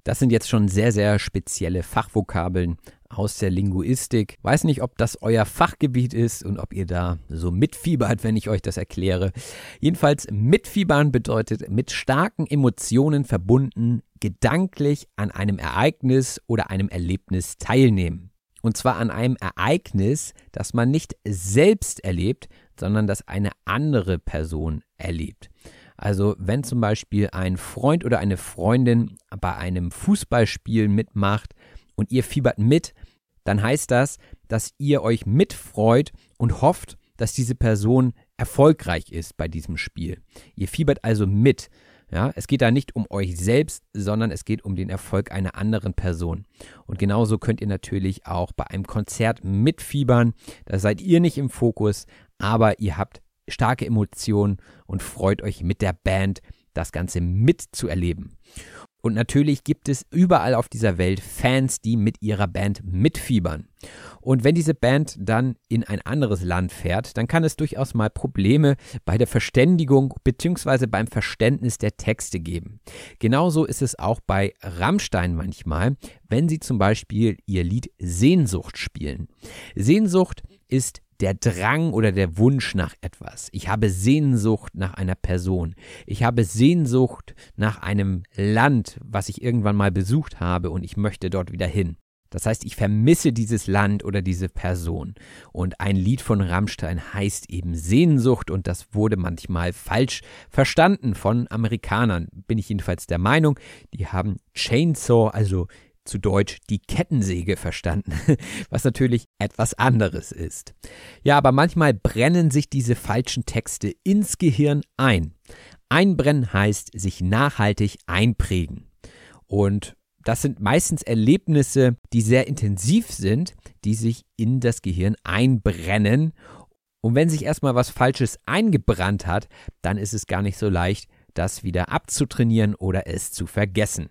Das sind jetzt schon sehr, sehr spezielle Fachvokabeln aus der Linguistik. Weiß nicht, ob das euer Fachgebiet ist und ob ihr da so mitfiebert, wenn ich euch das erkläre. Jedenfalls mitfiebern bedeutet mit starken Emotionen verbunden, gedanklich an einem Ereignis oder einem Erlebnis teilnehmen. Und zwar an einem Ereignis, das man nicht selbst erlebt, sondern das eine andere Person erlebt. Also wenn zum Beispiel ein Freund oder eine Freundin bei einem Fußballspiel mitmacht und ihr fiebert mit, dann heißt das, dass ihr euch mitfreut und hofft, dass diese Person erfolgreich ist bei diesem Spiel. Ihr fiebert also mit. Ja, es geht da nicht um euch selbst, sondern es geht um den Erfolg einer anderen Person. Und genauso könnt ihr natürlich auch bei einem Konzert mitfiebern. Da seid ihr nicht im Fokus, aber ihr habt starke Emotionen und freut euch mit der Band das Ganze mitzuerleben. Und natürlich gibt es überall auf dieser Welt Fans, die mit ihrer Band mitfiebern. Und wenn diese Band dann in ein anderes Land fährt, dann kann es durchaus mal Probleme bei der Verständigung bzw. beim Verständnis der Texte geben. Genauso ist es auch bei Rammstein manchmal, wenn sie zum Beispiel ihr Lied Sehnsucht spielen. Sehnsucht ist der Drang oder der Wunsch nach etwas. Ich habe Sehnsucht nach einer Person. Ich habe Sehnsucht nach einem Land, was ich irgendwann mal besucht habe und ich möchte dort wieder hin. Das heißt, ich vermisse dieses Land oder diese Person. Und ein Lied von Rammstein heißt eben Sehnsucht und das wurde manchmal falsch verstanden von Amerikanern, bin ich jedenfalls der Meinung. Die haben Chainsaw, also zu Deutsch die Kettensäge verstanden, (laughs) was natürlich etwas anderes ist. Ja, aber manchmal brennen sich diese falschen Texte ins Gehirn ein. Einbrennen heißt sich nachhaltig einprägen. Und das sind meistens Erlebnisse, die sehr intensiv sind, die sich in das Gehirn einbrennen. Und wenn sich erstmal was Falsches eingebrannt hat, dann ist es gar nicht so leicht, das wieder abzutrainieren oder es zu vergessen.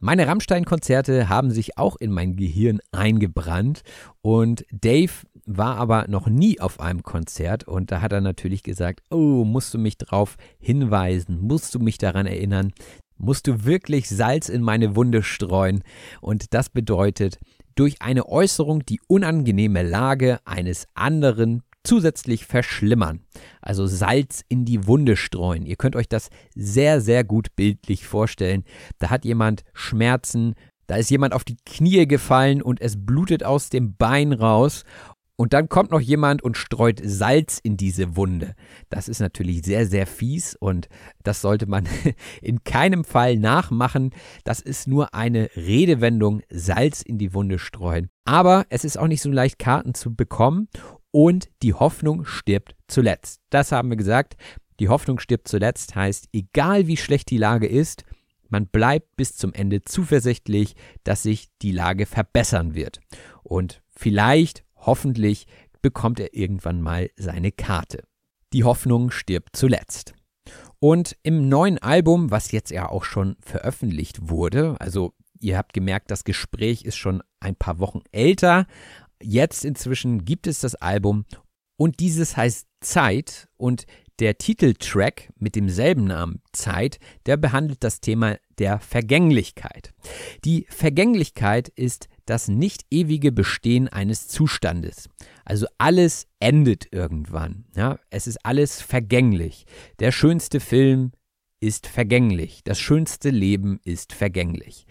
Meine Rammstein-Konzerte haben sich auch in mein Gehirn eingebrannt und Dave war aber noch nie auf einem Konzert und da hat er natürlich gesagt, oh, musst du mich darauf hinweisen, musst du mich daran erinnern, musst du wirklich Salz in meine Wunde streuen und das bedeutet, durch eine Äußerung die unangenehme Lage eines anderen zusätzlich verschlimmern. Also Salz in die Wunde streuen. Ihr könnt euch das sehr, sehr gut bildlich vorstellen. Da hat jemand Schmerzen, da ist jemand auf die Knie gefallen und es blutet aus dem Bein raus. Und dann kommt noch jemand und streut Salz in diese Wunde. Das ist natürlich sehr, sehr fies und das sollte man (laughs) in keinem Fall nachmachen. Das ist nur eine Redewendung, Salz in die Wunde streuen. Aber es ist auch nicht so leicht, Karten zu bekommen und die Hoffnung stirbt zuletzt. Das haben wir gesagt. Die Hoffnung stirbt zuletzt heißt, egal wie schlecht die Lage ist, man bleibt bis zum Ende zuversichtlich, dass sich die Lage verbessern wird. Und vielleicht, hoffentlich, bekommt er irgendwann mal seine Karte. Die Hoffnung stirbt zuletzt. Und im neuen Album, was jetzt ja auch schon veröffentlicht wurde, also ihr habt gemerkt, das Gespräch ist schon ein paar Wochen älter. Jetzt inzwischen gibt es das Album und dieses heißt Zeit und der Titeltrack mit demselben Namen Zeit, der behandelt das Thema der Vergänglichkeit. Die Vergänglichkeit ist das nicht ewige Bestehen eines Zustandes. Also alles endet irgendwann. Ja? Es ist alles vergänglich. Der schönste Film ist vergänglich. Das schönste Leben ist vergänglich.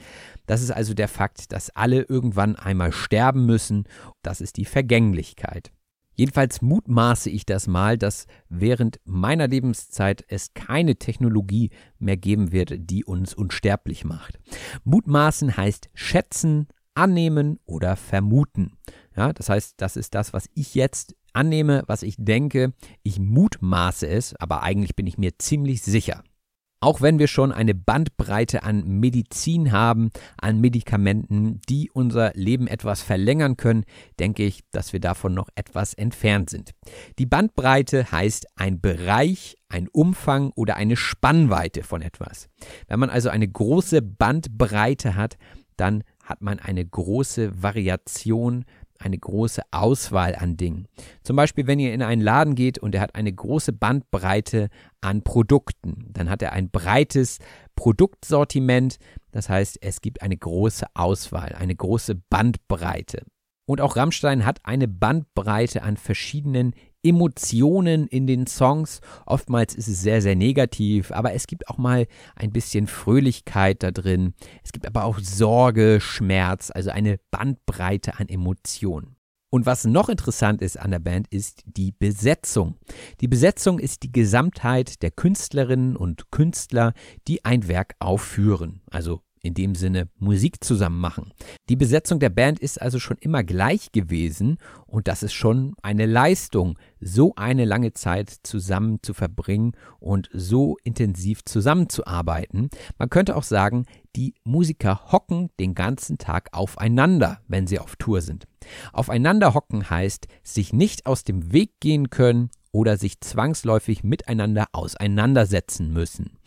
Das ist also der Fakt, dass alle irgendwann einmal sterben müssen. Das ist die Vergänglichkeit. Jedenfalls mutmaße ich das mal, dass während meiner Lebenszeit es keine Technologie mehr geben wird, die uns unsterblich macht. Mutmaßen heißt schätzen, annehmen oder vermuten. Ja, das heißt, das ist das, was ich jetzt annehme, was ich denke. Ich mutmaße es, aber eigentlich bin ich mir ziemlich sicher. Auch wenn wir schon eine Bandbreite an Medizin haben, an Medikamenten, die unser Leben etwas verlängern können, denke ich, dass wir davon noch etwas entfernt sind. Die Bandbreite heißt ein Bereich, ein Umfang oder eine Spannweite von etwas. Wenn man also eine große Bandbreite hat, dann hat man eine große Variation eine große Auswahl an Dingen. Zum Beispiel, wenn ihr in einen Laden geht und er hat eine große Bandbreite an Produkten, dann hat er ein breites Produktsortiment. Das heißt, es gibt eine große Auswahl, eine große Bandbreite. Und auch Rammstein hat eine Bandbreite an verschiedenen Emotionen in den Songs. Oftmals ist es sehr, sehr negativ, aber es gibt auch mal ein bisschen Fröhlichkeit da drin. Es gibt aber auch Sorge, Schmerz, also eine Bandbreite an Emotionen. Und was noch interessant ist an der Band, ist die Besetzung. Die Besetzung ist die Gesamtheit der Künstlerinnen und Künstler, die ein Werk aufführen. Also in dem Sinne Musik zusammen machen. Die Besetzung der Band ist also schon immer gleich gewesen und das ist schon eine Leistung, so eine lange Zeit zusammen zu verbringen und so intensiv zusammenzuarbeiten. Man könnte auch sagen, die Musiker hocken den ganzen Tag aufeinander, wenn sie auf Tour sind. Aufeinander hocken heißt, sich nicht aus dem Weg gehen können oder sich zwangsläufig miteinander auseinandersetzen müssen.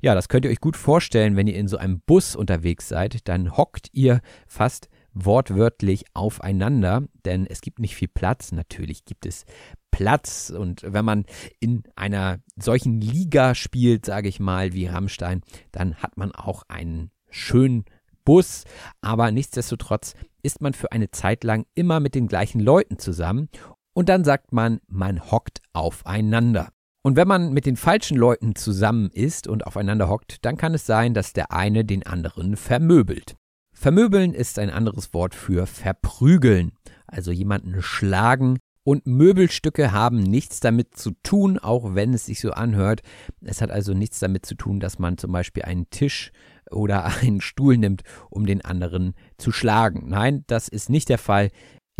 Ja, das könnt ihr euch gut vorstellen, wenn ihr in so einem Bus unterwegs seid, dann hockt ihr fast wortwörtlich aufeinander, denn es gibt nicht viel Platz. Natürlich gibt es Platz und wenn man in einer solchen Liga spielt, sage ich mal, wie Rammstein, dann hat man auch einen schönen Bus, aber nichtsdestotrotz ist man für eine Zeit lang immer mit den gleichen Leuten zusammen und dann sagt man, man hockt aufeinander. Und wenn man mit den falschen Leuten zusammen ist und aufeinander hockt, dann kann es sein, dass der eine den anderen vermöbelt. Vermöbeln ist ein anderes Wort für verprügeln, also jemanden schlagen. Und Möbelstücke haben nichts damit zu tun, auch wenn es sich so anhört. Es hat also nichts damit zu tun, dass man zum Beispiel einen Tisch oder (laughs) einen Stuhl nimmt, um den anderen zu schlagen. Nein, das ist nicht der Fall.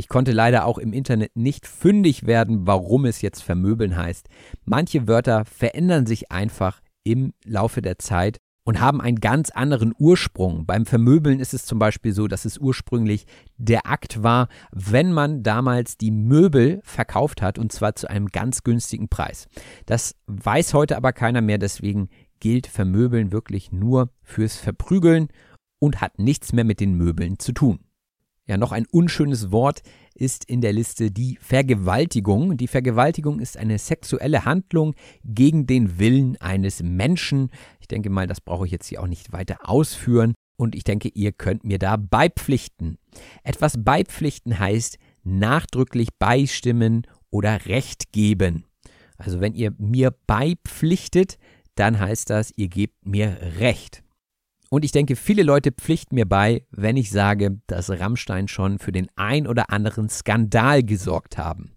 Ich konnte leider auch im Internet nicht fündig werden, warum es jetzt vermöbeln heißt. Manche Wörter verändern sich einfach im Laufe der Zeit und haben einen ganz anderen Ursprung. Beim Vermöbeln ist es zum Beispiel so, dass es ursprünglich der Akt war, wenn man damals die Möbel verkauft hat und zwar zu einem ganz günstigen Preis. Das weiß heute aber keiner mehr, deswegen gilt Vermöbeln wirklich nur fürs Verprügeln und hat nichts mehr mit den Möbeln zu tun. Ja, noch ein unschönes Wort ist in der Liste die Vergewaltigung. Die Vergewaltigung ist eine sexuelle Handlung gegen den Willen eines Menschen. Ich denke mal, das brauche ich jetzt hier auch nicht weiter ausführen. Und ich denke, ihr könnt mir da beipflichten. Etwas beipflichten heißt nachdrücklich beistimmen oder Recht geben. Also wenn ihr mir beipflichtet, dann heißt das, ihr gebt mir Recht. Und ich denke, viele Leute pflichten mir bei, wenn ich sage, dass Rammstein schon für den ein oder anderen Skandal gesorgt haben.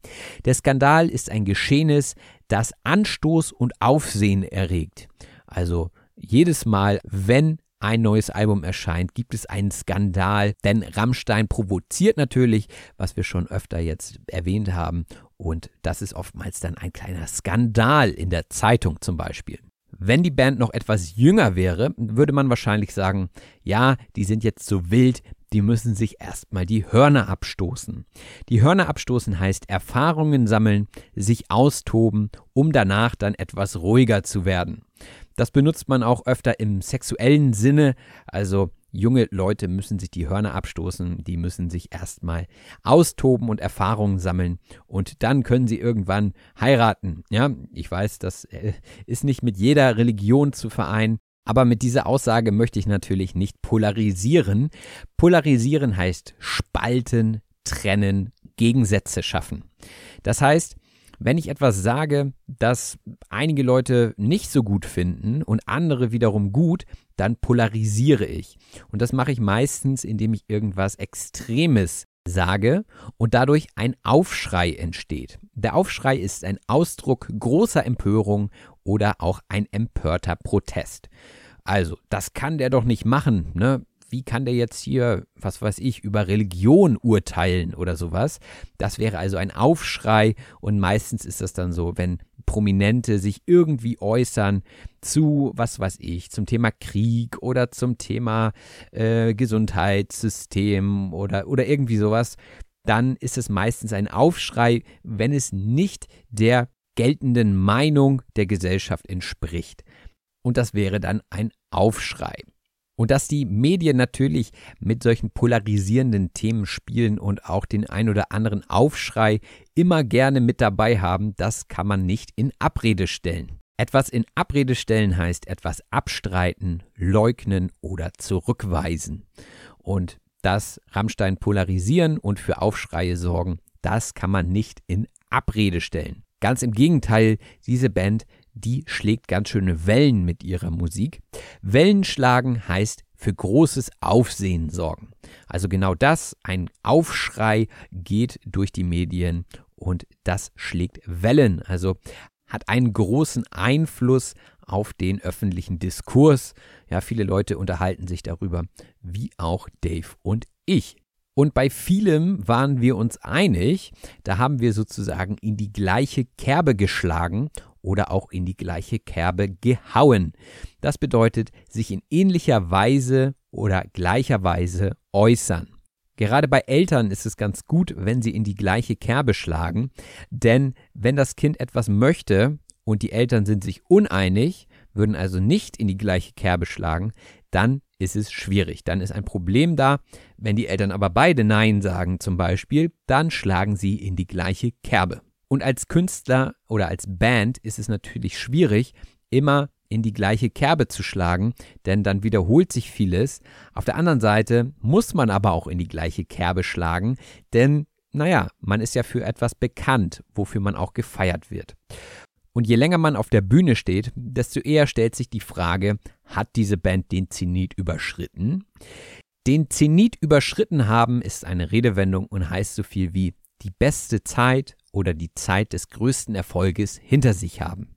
Der Skandal ist ein Geschehnis, das Anstoß und Aufsehen erregt. Also jedes Mal, wenn ein neues Album erscheint, gibt es einen Skandal, denn Rammstein provoziert natürlich, was wir schon öfter jetzt erwähnt haben, und das ist oftmals dann ein kleiner Skandal in der Zeitung zum Beispiel. Wenn die Band noch etwas jünger wäre, würde man wahrscheinlich sagen, ja, die sind jetzt so wild, die müssen sich erstmal die Hörner abstoßen. Die Hörner abstoßen heißt Erfahrungen sammeln, sich austoben, um danach dann etwas ruhiger zu werden. Das benutzt man auch öfter im sexuellen Sinne, also junge Leute müssen sich die Hörner abstoßen, die müssen sich erstmal austoben und Erfahrungen sammeln und dann können sie irgendwann heiraten. Ja, ich weiß, das äh, ist nicht mit jeder Religion zu vereinen, aber mit dieser Aussage möchte ich natürlich nicht polarisieren. Polarisieren heißt spalten, trennen, Gegensätze schaffen. Das heißt, wenn ich etwas sage, das einige Leute nicht so gut finden und andere wiederum gut, dann polarisiere ich. Und das mache ich meistens, indem ich irgendwas Extremes sage und dadurch ein Aufschrei entsteht. Der Aufschrei ist ein Ausdruck großer Empörung oder auch ein empörter Protest. Also, das kann der doch nicht machen, ne? Wie kann der jetzt hier, was weiß ich, über Religion urteilen oder sowas? Das wäre also ein Aufschrei und meistens ist das dann so, wenn Prominente sich irgendwie äußern zu, was weiß ich, zum Thema Krieg oder zum Thema äh, Gesundheitssystem oder, oder irgendwie sowas, dann ist es meistens ein Aufschrei, wenn es nicht der geltenden Meinung der Gesellschaft entspricht. Und das wäre dann ein Aufschrei. Und dass die Medien natürlich mit solchen polarisierenden Themen spielen und auch den ein oder anderen Aufschrei immer gerne mit dabei haben, das kann man nicht in Abrede stellen. Etwas in Abrede stellen heißt etwas abstreiten, leugnen oder zurückweisen. Und das Rammstein polarisieren und für Aufschreie sorgen, das kann man nicht in Abrede stellen. Ganz im Gegenteil, diese Band die schlägt ganz schöne Wellen mit ihrer Musik. Wellen schlagen heißt für großes Aufsehen sorgen. Also genau das, ein Aufschrei geht durch die Medien und das schlägt Wellen, also hat einen großen Einfluss auf den öffentlichen Diskurs. Ja, viele Leute unterhalten sich darüber, wie auch Dave und ich. Und bei vielem waren wir uns einig, da haben wir sozusagen in die gleiche Kerbe geschlagen oder auch in die gleiche Kerbe gehauen. Das bedeutet, sich in ähnlicher Weise oder gleicher Weise äußern. Gerade bei Eltern ist es ganz gut, wenn sie in die gleiche Kerbe schlagen, denn wenn das Kind etwas möchte und die Eltern sind sich uneinig, würden also nicht in die gleiche Kerbe schlagen, dann ist es schwierig. Dann ist ein Problem da. Wenn die Eltern aber beide Nein sagen zum Beispiel, dann schlagen sie in die gleiche Kerbe. Und als Künstler oder als Band ist es natürlich schwierig, immer in die gleiche Kerbe zu schlagen, denn dann wiederholt sich vieles. Auf der anderen Seite muss man aber auch in die gleiche Kerbe schlagen, denn, naja, man ist ja für etwas bekannt, wofür man auch gefeiert wird. Und je länger man auf der Bühne steht, desto eher stellt sich die Frage, hat diese Band den Zenit überschritten? Den Zenit überschritten haben ist eine Redewendung und heißt so viel wie die beste Zeit oder die Zeit des größten Erfolges hinter sich haben.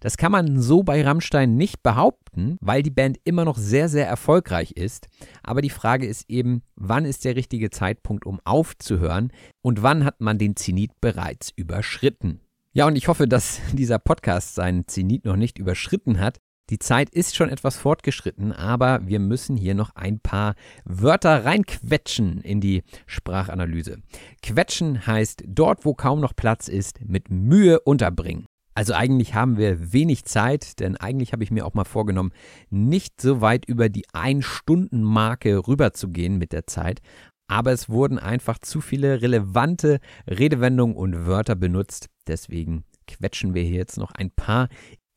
Das kann man so bei Rammstein nicht behaupten, weil die Band immer noch sehr, sehr erfolgreich ist. Aber die Frage ist eben, wann ist der richtige Zeitpunkt, um aufzuhören und wann hat man den Zenit bereits überschritten? Ja, und ich hoffe, dass (laughs) dieser Podcast seinen Zenit noch nicht überschritten hat. Die Zeit ist schon etwas fortgeschritten, aber wir müssen hier noch ein paar Wörter reinquetschen in die Sprachanalyse. Quetschen heißt dort, wo kaum noch Platz ist, mit Mühe unterbringen. Also eigentlich haben wir wenig Zeit, denn eigentlich habe ich mir auch mal vorgenommen, nicht so weit über die Ein-Stunden-Marke rüberzugehen mit der Zeit. Aber es wurden einfach zu viele relevante Redewendungen und Wörter benutzt. Deswegen quetschen wir hier jetzt noch ein paar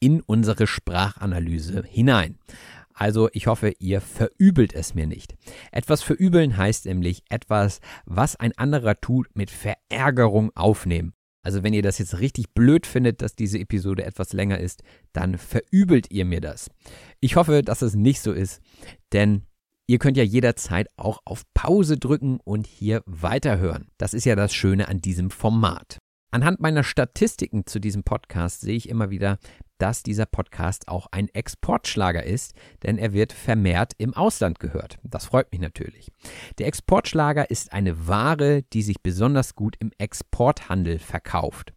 in unsere Sprachanalyse hinein. Also ich hoffe, ihr verübelt es mir nicht. Etwas verübeln heißt nämlich etwas, was ein anderer tut, mit Verärgerung aufnehmen. Also wenn ihr das jetzt richtig blöd findet, dass diese Episode etwas länger ist, dann verübelt ihr mir das. Ich hoffe, dass es nicht so ist, denn ihr könnt ja jederzeit auch auf Pause drücken und hier weiterhören. Das ist ja das Schöne an diesem Format. Anhand meiner Statistiken zu diesem Podcast sehe ich immer wieder, dass dieser Podcast auch ein Exportschlager ist, denn er wird vermehrt im Ausland gehört. Das freut mich natürlich. Der Exportschlager ist eine Ware, die sich besonders gut im Exporthandel verkauft.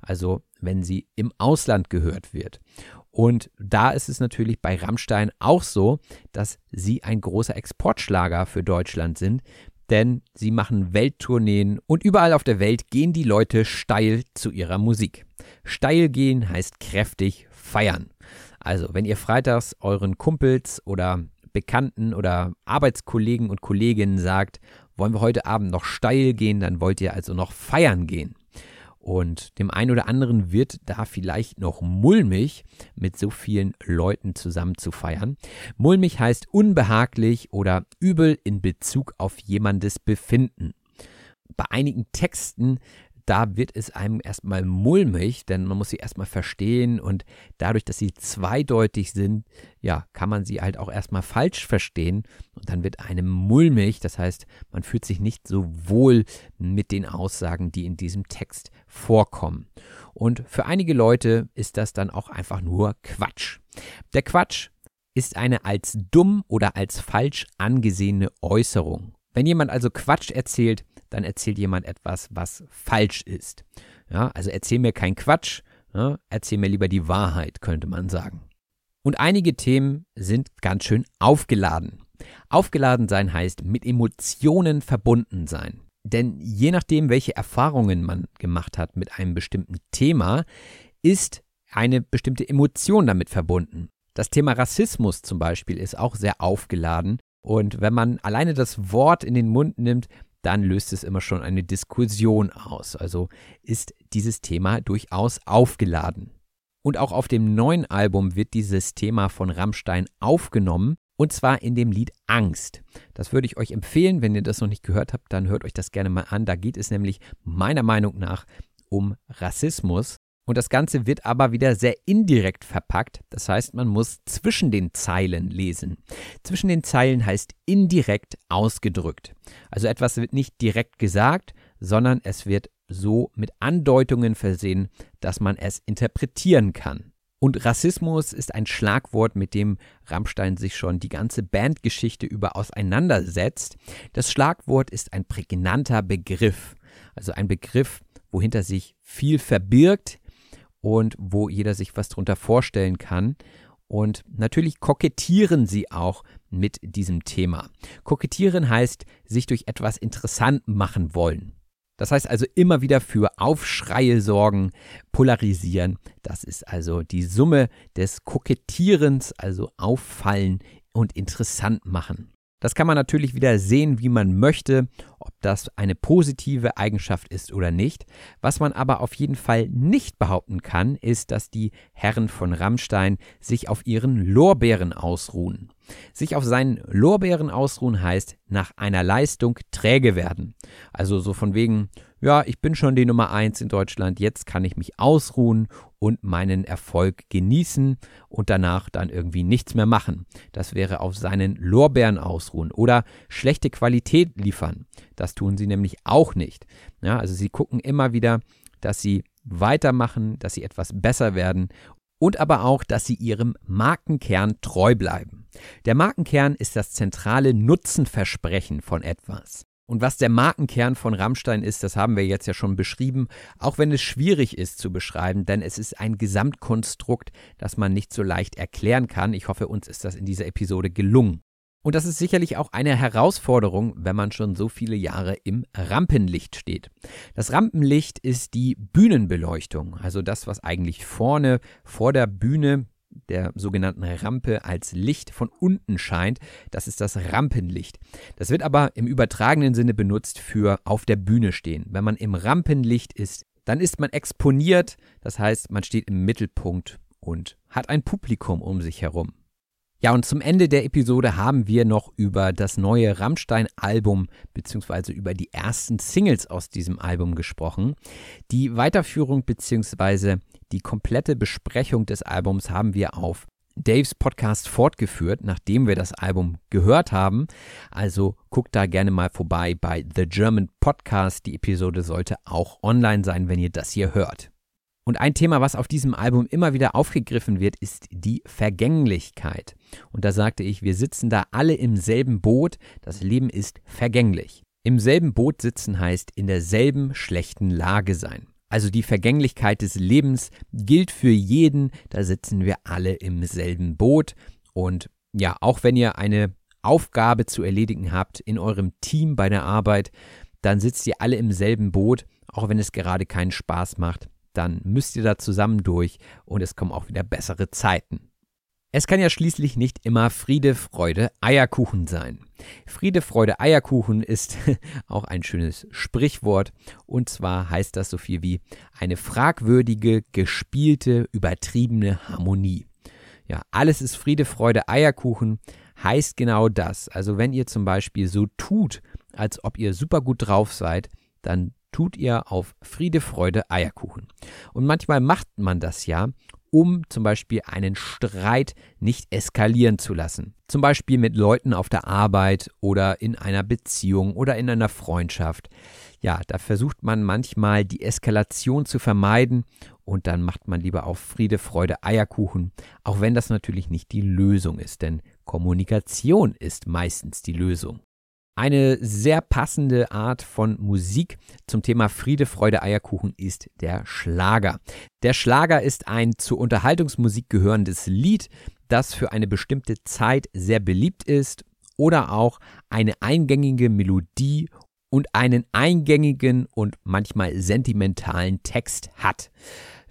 Also wenn sie im Ausland gehört wird. Und da ist es natürlich bei Rammstein auch so, dass sie ein großer Exportschlager für Deutschland sind, denn sie machen Welttourneen und überall auf der Welt gehen die Leute steil zu ihrer Musik. Steil gehen heißt kräftig feiern. Also, wenn ihr freitags euren Kumpels oder Bekannten oder Arbeitskollegen und Kolleginnen sagt, wollen wir heute Abend noch steil gehen, dann wollt ihr also noch feiern gehen. Und dem einen oder anderen wird da vielleicht noch mulmig, mit so vielen Leuten zusammen zu feiern. Mulmig heißt unbehaglich oder übel in Bezug auf jemandes Befinden. Bei einigen Texten da wird es einem erstmal mulmig, denn man muss sie erstmal verstehen und dadurch, dass sie zweideutig sind, ja, kann man sie halt auch erstmal falsch verstehen und dann wird einem mulmig, das heißt, man fühlt sich nicht so wohl mit den Aussagen, die in diesem Text vorkommen. Und für einige Leute ist das dann auch einfach nur Quatsch. Der Quatsch ist eine als dumm oder als falsch angesehene Äußerung. Wenn jemand also Quatsch erzählt, dann erzählt jemand etwas, was falsch ist. Ja, also erzähl mir kein Quatsch, ja, erzähl mir lieber die Wahrheit, könnte man sagen. Und einige Themen sind ganz schön aufgeladen. Aufgeladen sein heißt mit Emotionen verbunden sein. Denn je nachdem, welche Erfahrungen man gemacht hat mit einem bestimmten Thema, ist eine bestimmte Emotion damit verbunden. Das Thema Rassismus zum Beispiel ist auch sehr aufgeladen. Und wenn man alleine das Wort in den Mund nimmt, dann löst es immer schon eine Diskussion aus. Also ist dieses Thema durchaus aufgeladen. Und auch auf dem neuen Album wird dieses Thema von Rammstein aufgenommen, und zwar in dem Lied Angst. Das würde ich euch empfehlen, wenn ihr das noch nicht gehört habt, dann hört euch das gerne mal an. Da geht es nämlich meiner Meinung nach um Rassismus. Und das Ganze wird aber wieder sehr indirekt verpackt. Das heißt, man muss zwischen den Zeilen lesen. Zwischen den Zeilen heißt indirekt ausgedrückt. Also etwas wird nicht direkt gesagt, sondern es wird so mit Andeutungen versehen, dass man es interpretieren kann. Und Rassismus ist ein Schlagwort, mit dem Rammstein sich schon die ganze Bandgeschichte über auseinandersetzt. Das Schlagwort ist ein prägnanter Begriff, also ein Begriff, wohinter sich viel verbirgt, und wo jeder sich was drunter vorstellen kann. Und natürlich kokettieren sie auch mit diesem Thema. Kokettieren heißt, sich durch etwas interessant machen wollen. Das heißt also immer wieder für Aufschreie sorgen, polarisieren. Das ist also die Summe des Kokettierens, also auffallen und interessant machen. Das kann man natürlich wieder sehen, wie man möchte, ob das eine positive Eigenschaft ist oder nicht. Was man aber auf jeden Fall nicht behaupten kann, ist, dass die Herren von Rammstein sich auf ihren Lorbeeren ausruhen. Sich auf seinen Lorbeeren ausruhen heißt, nach einer Leistung träge werden. Also so von wegen, ja, ich bin schon die Nummer eins in Deutschland, jetzt kann ich mich ausruhen und meinen Erfolg genießen und danach dann irgendwie nichts mehr machen. Das wäre auf seinen Lorbeeren ausruhen oder schlechte Qualität liefern. Das tun sie nämlich auch nicht. Ja, also sie gucken immer wieder, dass sie weitermachen, dass sie etwas besser werden und aber auch, dass sie ihrem Markenkern treu bleiben. Der Markenkern ist das zentrale Nutzenversprechen von etwas. Und was der Markenkern von Rammstein ist, das haben wir jetzt ja schon beschrieben, auch wenn es schwierig ist zu beschreiben, denn es ist ein Gesamtkonstrukt, das man nicht so leicht erklären kann. Ich hoffe, uns ist das in dieser Episode gelungen. Und das ist sicherlich auch eine Herausforderung, wenn man schon so viele Jahre im Rampenlicht steht. Das Rampenlicht ist die Bühnenbeleuchtung, also das, was eigentlich vorne vor der Bühne der sogenannten Rampe als Licht von unten scheint. Das ist das Rampenlicht. Das wird aber im übertragenen Sinne benutzt für auf der Bühne stehen. Wenn man im Rampenlicht ist, dann ist man exponiert, das heißt, man steht im Mittelpunkt und hat ein Publikum um sich herum. Ja, und zum Ende der Episode haben wir noch über das neue Rammstein-Album bzw. über die ersten Singles aus diesem Album gesprochen. Die Weiterführung bzw. die komplette Besprechung des Albums haben wir auf Daves Podcast fortgeführt, nachdem wir das Album gehört haben. Also guckt da gerne mal vorbei bei The German Podcast. Die Episode sollte auch online sein, wenn ihr das hier hört. Und ein Thema, was auf diesem Album immer wieder aufgegriffen wird, ist die Vergänglichkeit. Und da sagte ich, wir sitzen da alle im selben Boot, das Leben ist vergänglich. Im selben Boot sitzen heißt in derselben schlechten Lage sein. Also die Vergänglichkeit des Lebens gilt für jeden, da sitzen wir alle im selben Boot. Und ja, auch wenn ihr eine Aufgabe zu erledigen habt in eurem Team bei der Arbeit, dann sitzt ihr alle im selben Boot, auch wenn es gerade keinen Spaß macht. Dann müsst ihr da zusammen durch und es kommen auch wieder bessere Zeiten. Es kann ja schließlich nicht immer Friede, Freude, Eierkuchen sein. Friede, Freude, Eierkuchen ist (laughs) auch ein schönes Sprichwort. Und zwar heißt das so viel wie eine fragwürdige, gespielte, übertriebene Harmonie. Ja, alles ist Friede, Freude, Eierkuchen heißt genau das. Also wenn ihr zum Beispiel so tut, als ob ihr super gut drauf seid, dann tut ihr auf Friede, Freude, Eierkuchen. Und manchmal macht man das ja, um zum Beispiel einen Streit nicht eskalieren zu lassen. Zum Beispiel mit Leuten auf der Arbeit oder in einer Beziehung oder in einer Freundschaft. Ja, da versucht man manchmal die Eskalation zu vermeiden und dann macht man lieber auf Friede, Freude, Eierkuchen, auch wenn das natürlich nicht die Lösung ist, denn Kommunikation ist meistens die Lösung. Eine sehr passende Art von Musik zum Thema Friede, Freude, Eierkuchen ist der Schlager. Der Schlager ist ein zur Unterhaltungsmusik gehörendes Lied, das für eine bestimmte Zeit sehr beliebt ist oder auch eine eingängige Melodie und einen eingängigen und manchmal sentimentalen Text hat.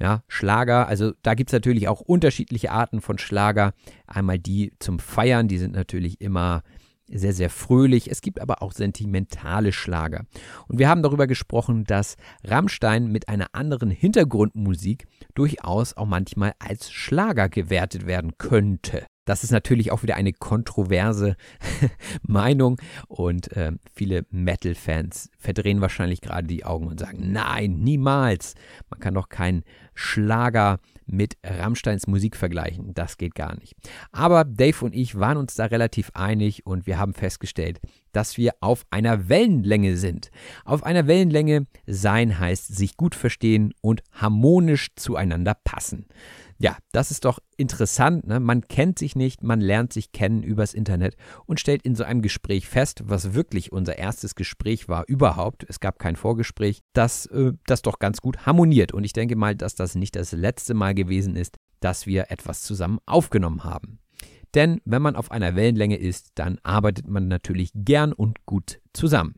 Ja, Schlager, also da gibt es natürlich auch unterschiedliche Arten von Schlager. Einmal die zum Feiern, die sind natürlich immer sehr, sehr fröhlich. Es gibt aber auch sentimentale Schlager. Und wir haben darüber gesprochen, dass Rammstein mit einer anderen Hintergrundmusik durchaus auch manchmal als Schlager gewertet werden könnte. Das ist natürlich auch wieder eine kontroverse (laughs) Meinung und äh, viele Metal-Fans verdrehen wahrscheinlich gerade die Augen und sagen, nein, niemals. Man kann doch keinen Schlager mit Rammsteins Musik vergleichen. Das geht gar nicht. Aber Dave und ich waren uns da relativ einig und wir haben festgestellt, dass wir auf einer Wellenlänge sind. Auf einer Wellenlänge sein heißt sich gut verstehen und harmonisch zueinander passen. Ja, das ist doch interessant. Ne? Man kennt sich nicht, man lernt sich kennen übers Internet und stellt in so einem Gespräch fest, was wirklich unser erstes Gespräch war überhaupt. Es gab kein Vorgespräch, dass äh, das doch ganz gut harmoniert. Und ich denke mal, dass das nicht das letzte Mal gewesen ist, dass wir etwas zusammen aufgenommen haben. Denn wenn man auf einer Wellenlänge ist, dann arbeitet man natürlich gern und gut zusammen.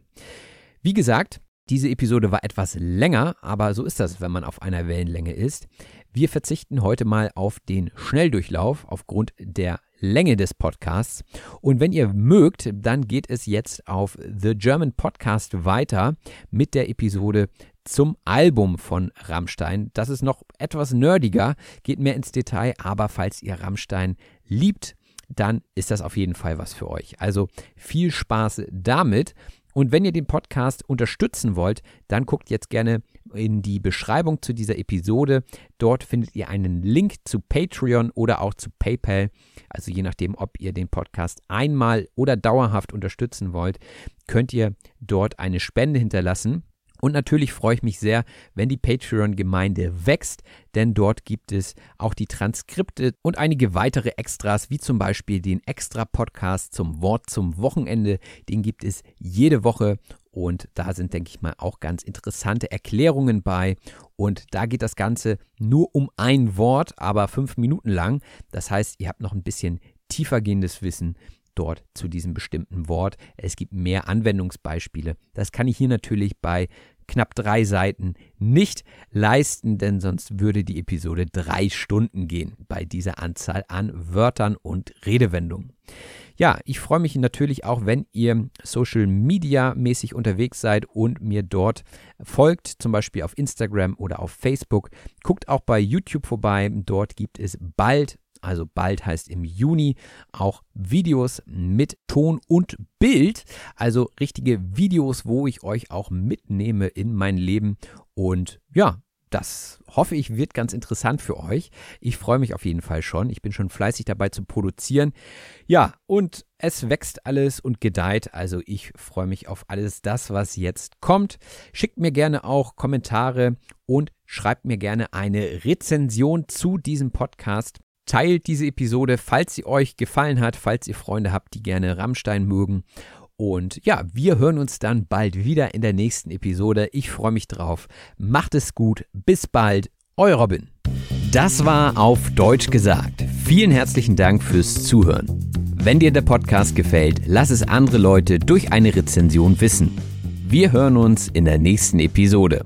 Wie gesagt, diese Episode war etwas länger, aber so ist das, wenn man auf einer Wellenlänge ist. Wir verzichten heute mal auf den Schnelldurchlauf aufgrund der Länge des Podcasts. Und wenn ihr mögt, dann geht es jetzt auf The German Podcast weiter mit der Episode zum Album von Rammstein. Das ist noch etwas nerdiger, geht mehr ins Detail, aber falls ihr Rammstein liebt, dann ist das auf jeden Fall was für euch. Also viel Spaß damit. Und wenn ihr den Podcast unterstützen wollt, dann guckt jetzt gerne in die Beschreibung zu dieser Episode. Dort findet ihr einen Link zu Patreon oder auch zu PayPal. Also je nachdem, ob ihr den Podcast einmal oder dauerhaft unterstützen wollt, könnt ihr dort eine Spende hinterlassen. Und natürlich freue ich mich sehr, wenn die Patreon-Gemeinde wächst, denn dort gibt es auch die Transkripte und einige weitere Extras, wie zum Beispiel den Extra-Podcast zum Wort zum Wochenende. Den gibt es jede Woche und da sind, denke ich mal, auch ganz interessante Erklärungen bei. Und da geht das Ganze nur um ein Wort, aber fünf Minuten lang. Das heißt, ihr habt noch ein bisschen tiefergehendes Wissen dort zu diesem bestimmten Wort. Es gibt mehr Anwendungsbeispiele. Das kann ich hier natürlich bei knapp drei Seiten nicht leisten, denn sonst würde die Episode drei Stunden gehen bei dieser Anzahl an Wörtern und Redewendungen. Ja, ich freue mich natürlich auch, wenn ihr Social Media mäßig unterwegs seid und mir dort folgt, zum Beispiel auf Instagram oder auf Facebook. Guckt auch bei YouTube vorbei. Dort gibt es bald also bald heißt im Juni, auch Videos mit Ton und Bild, also richtige Videos, wo ich euch auch mitnehme in mein Leben und ja, das hoffe ich wird ganz interessant für euch. Ich freue mich auf jeden Fall schon. Ich bin schon fleißig dabei zu produzieren. Ja, und es wächst alles und gedeiht. Also ich freue mich auf alles das, was jetzt kommt. Schickt mir gerne auch Kommentare und schreibt mir gerne eine Rezension zu diesem Podcast. Teilt diese Episode, falls sie euch gefallen hat, falls ihr Freunde habt, die gerne Rammstein mögen. Und ja, wir hören uns dann bald wieder in der nächsten Episode. Ich freue mich drauf. Macht es gut. Bis bald. Euer Robin. Das war auf Deutsch gesagt. Vielen herzlichen Dank fürs Zuhören. Wenn dir der Podcast gefällt, lass es andere Leute durch eine Rezension wissen. Wir hören uns in der nächsten Episode.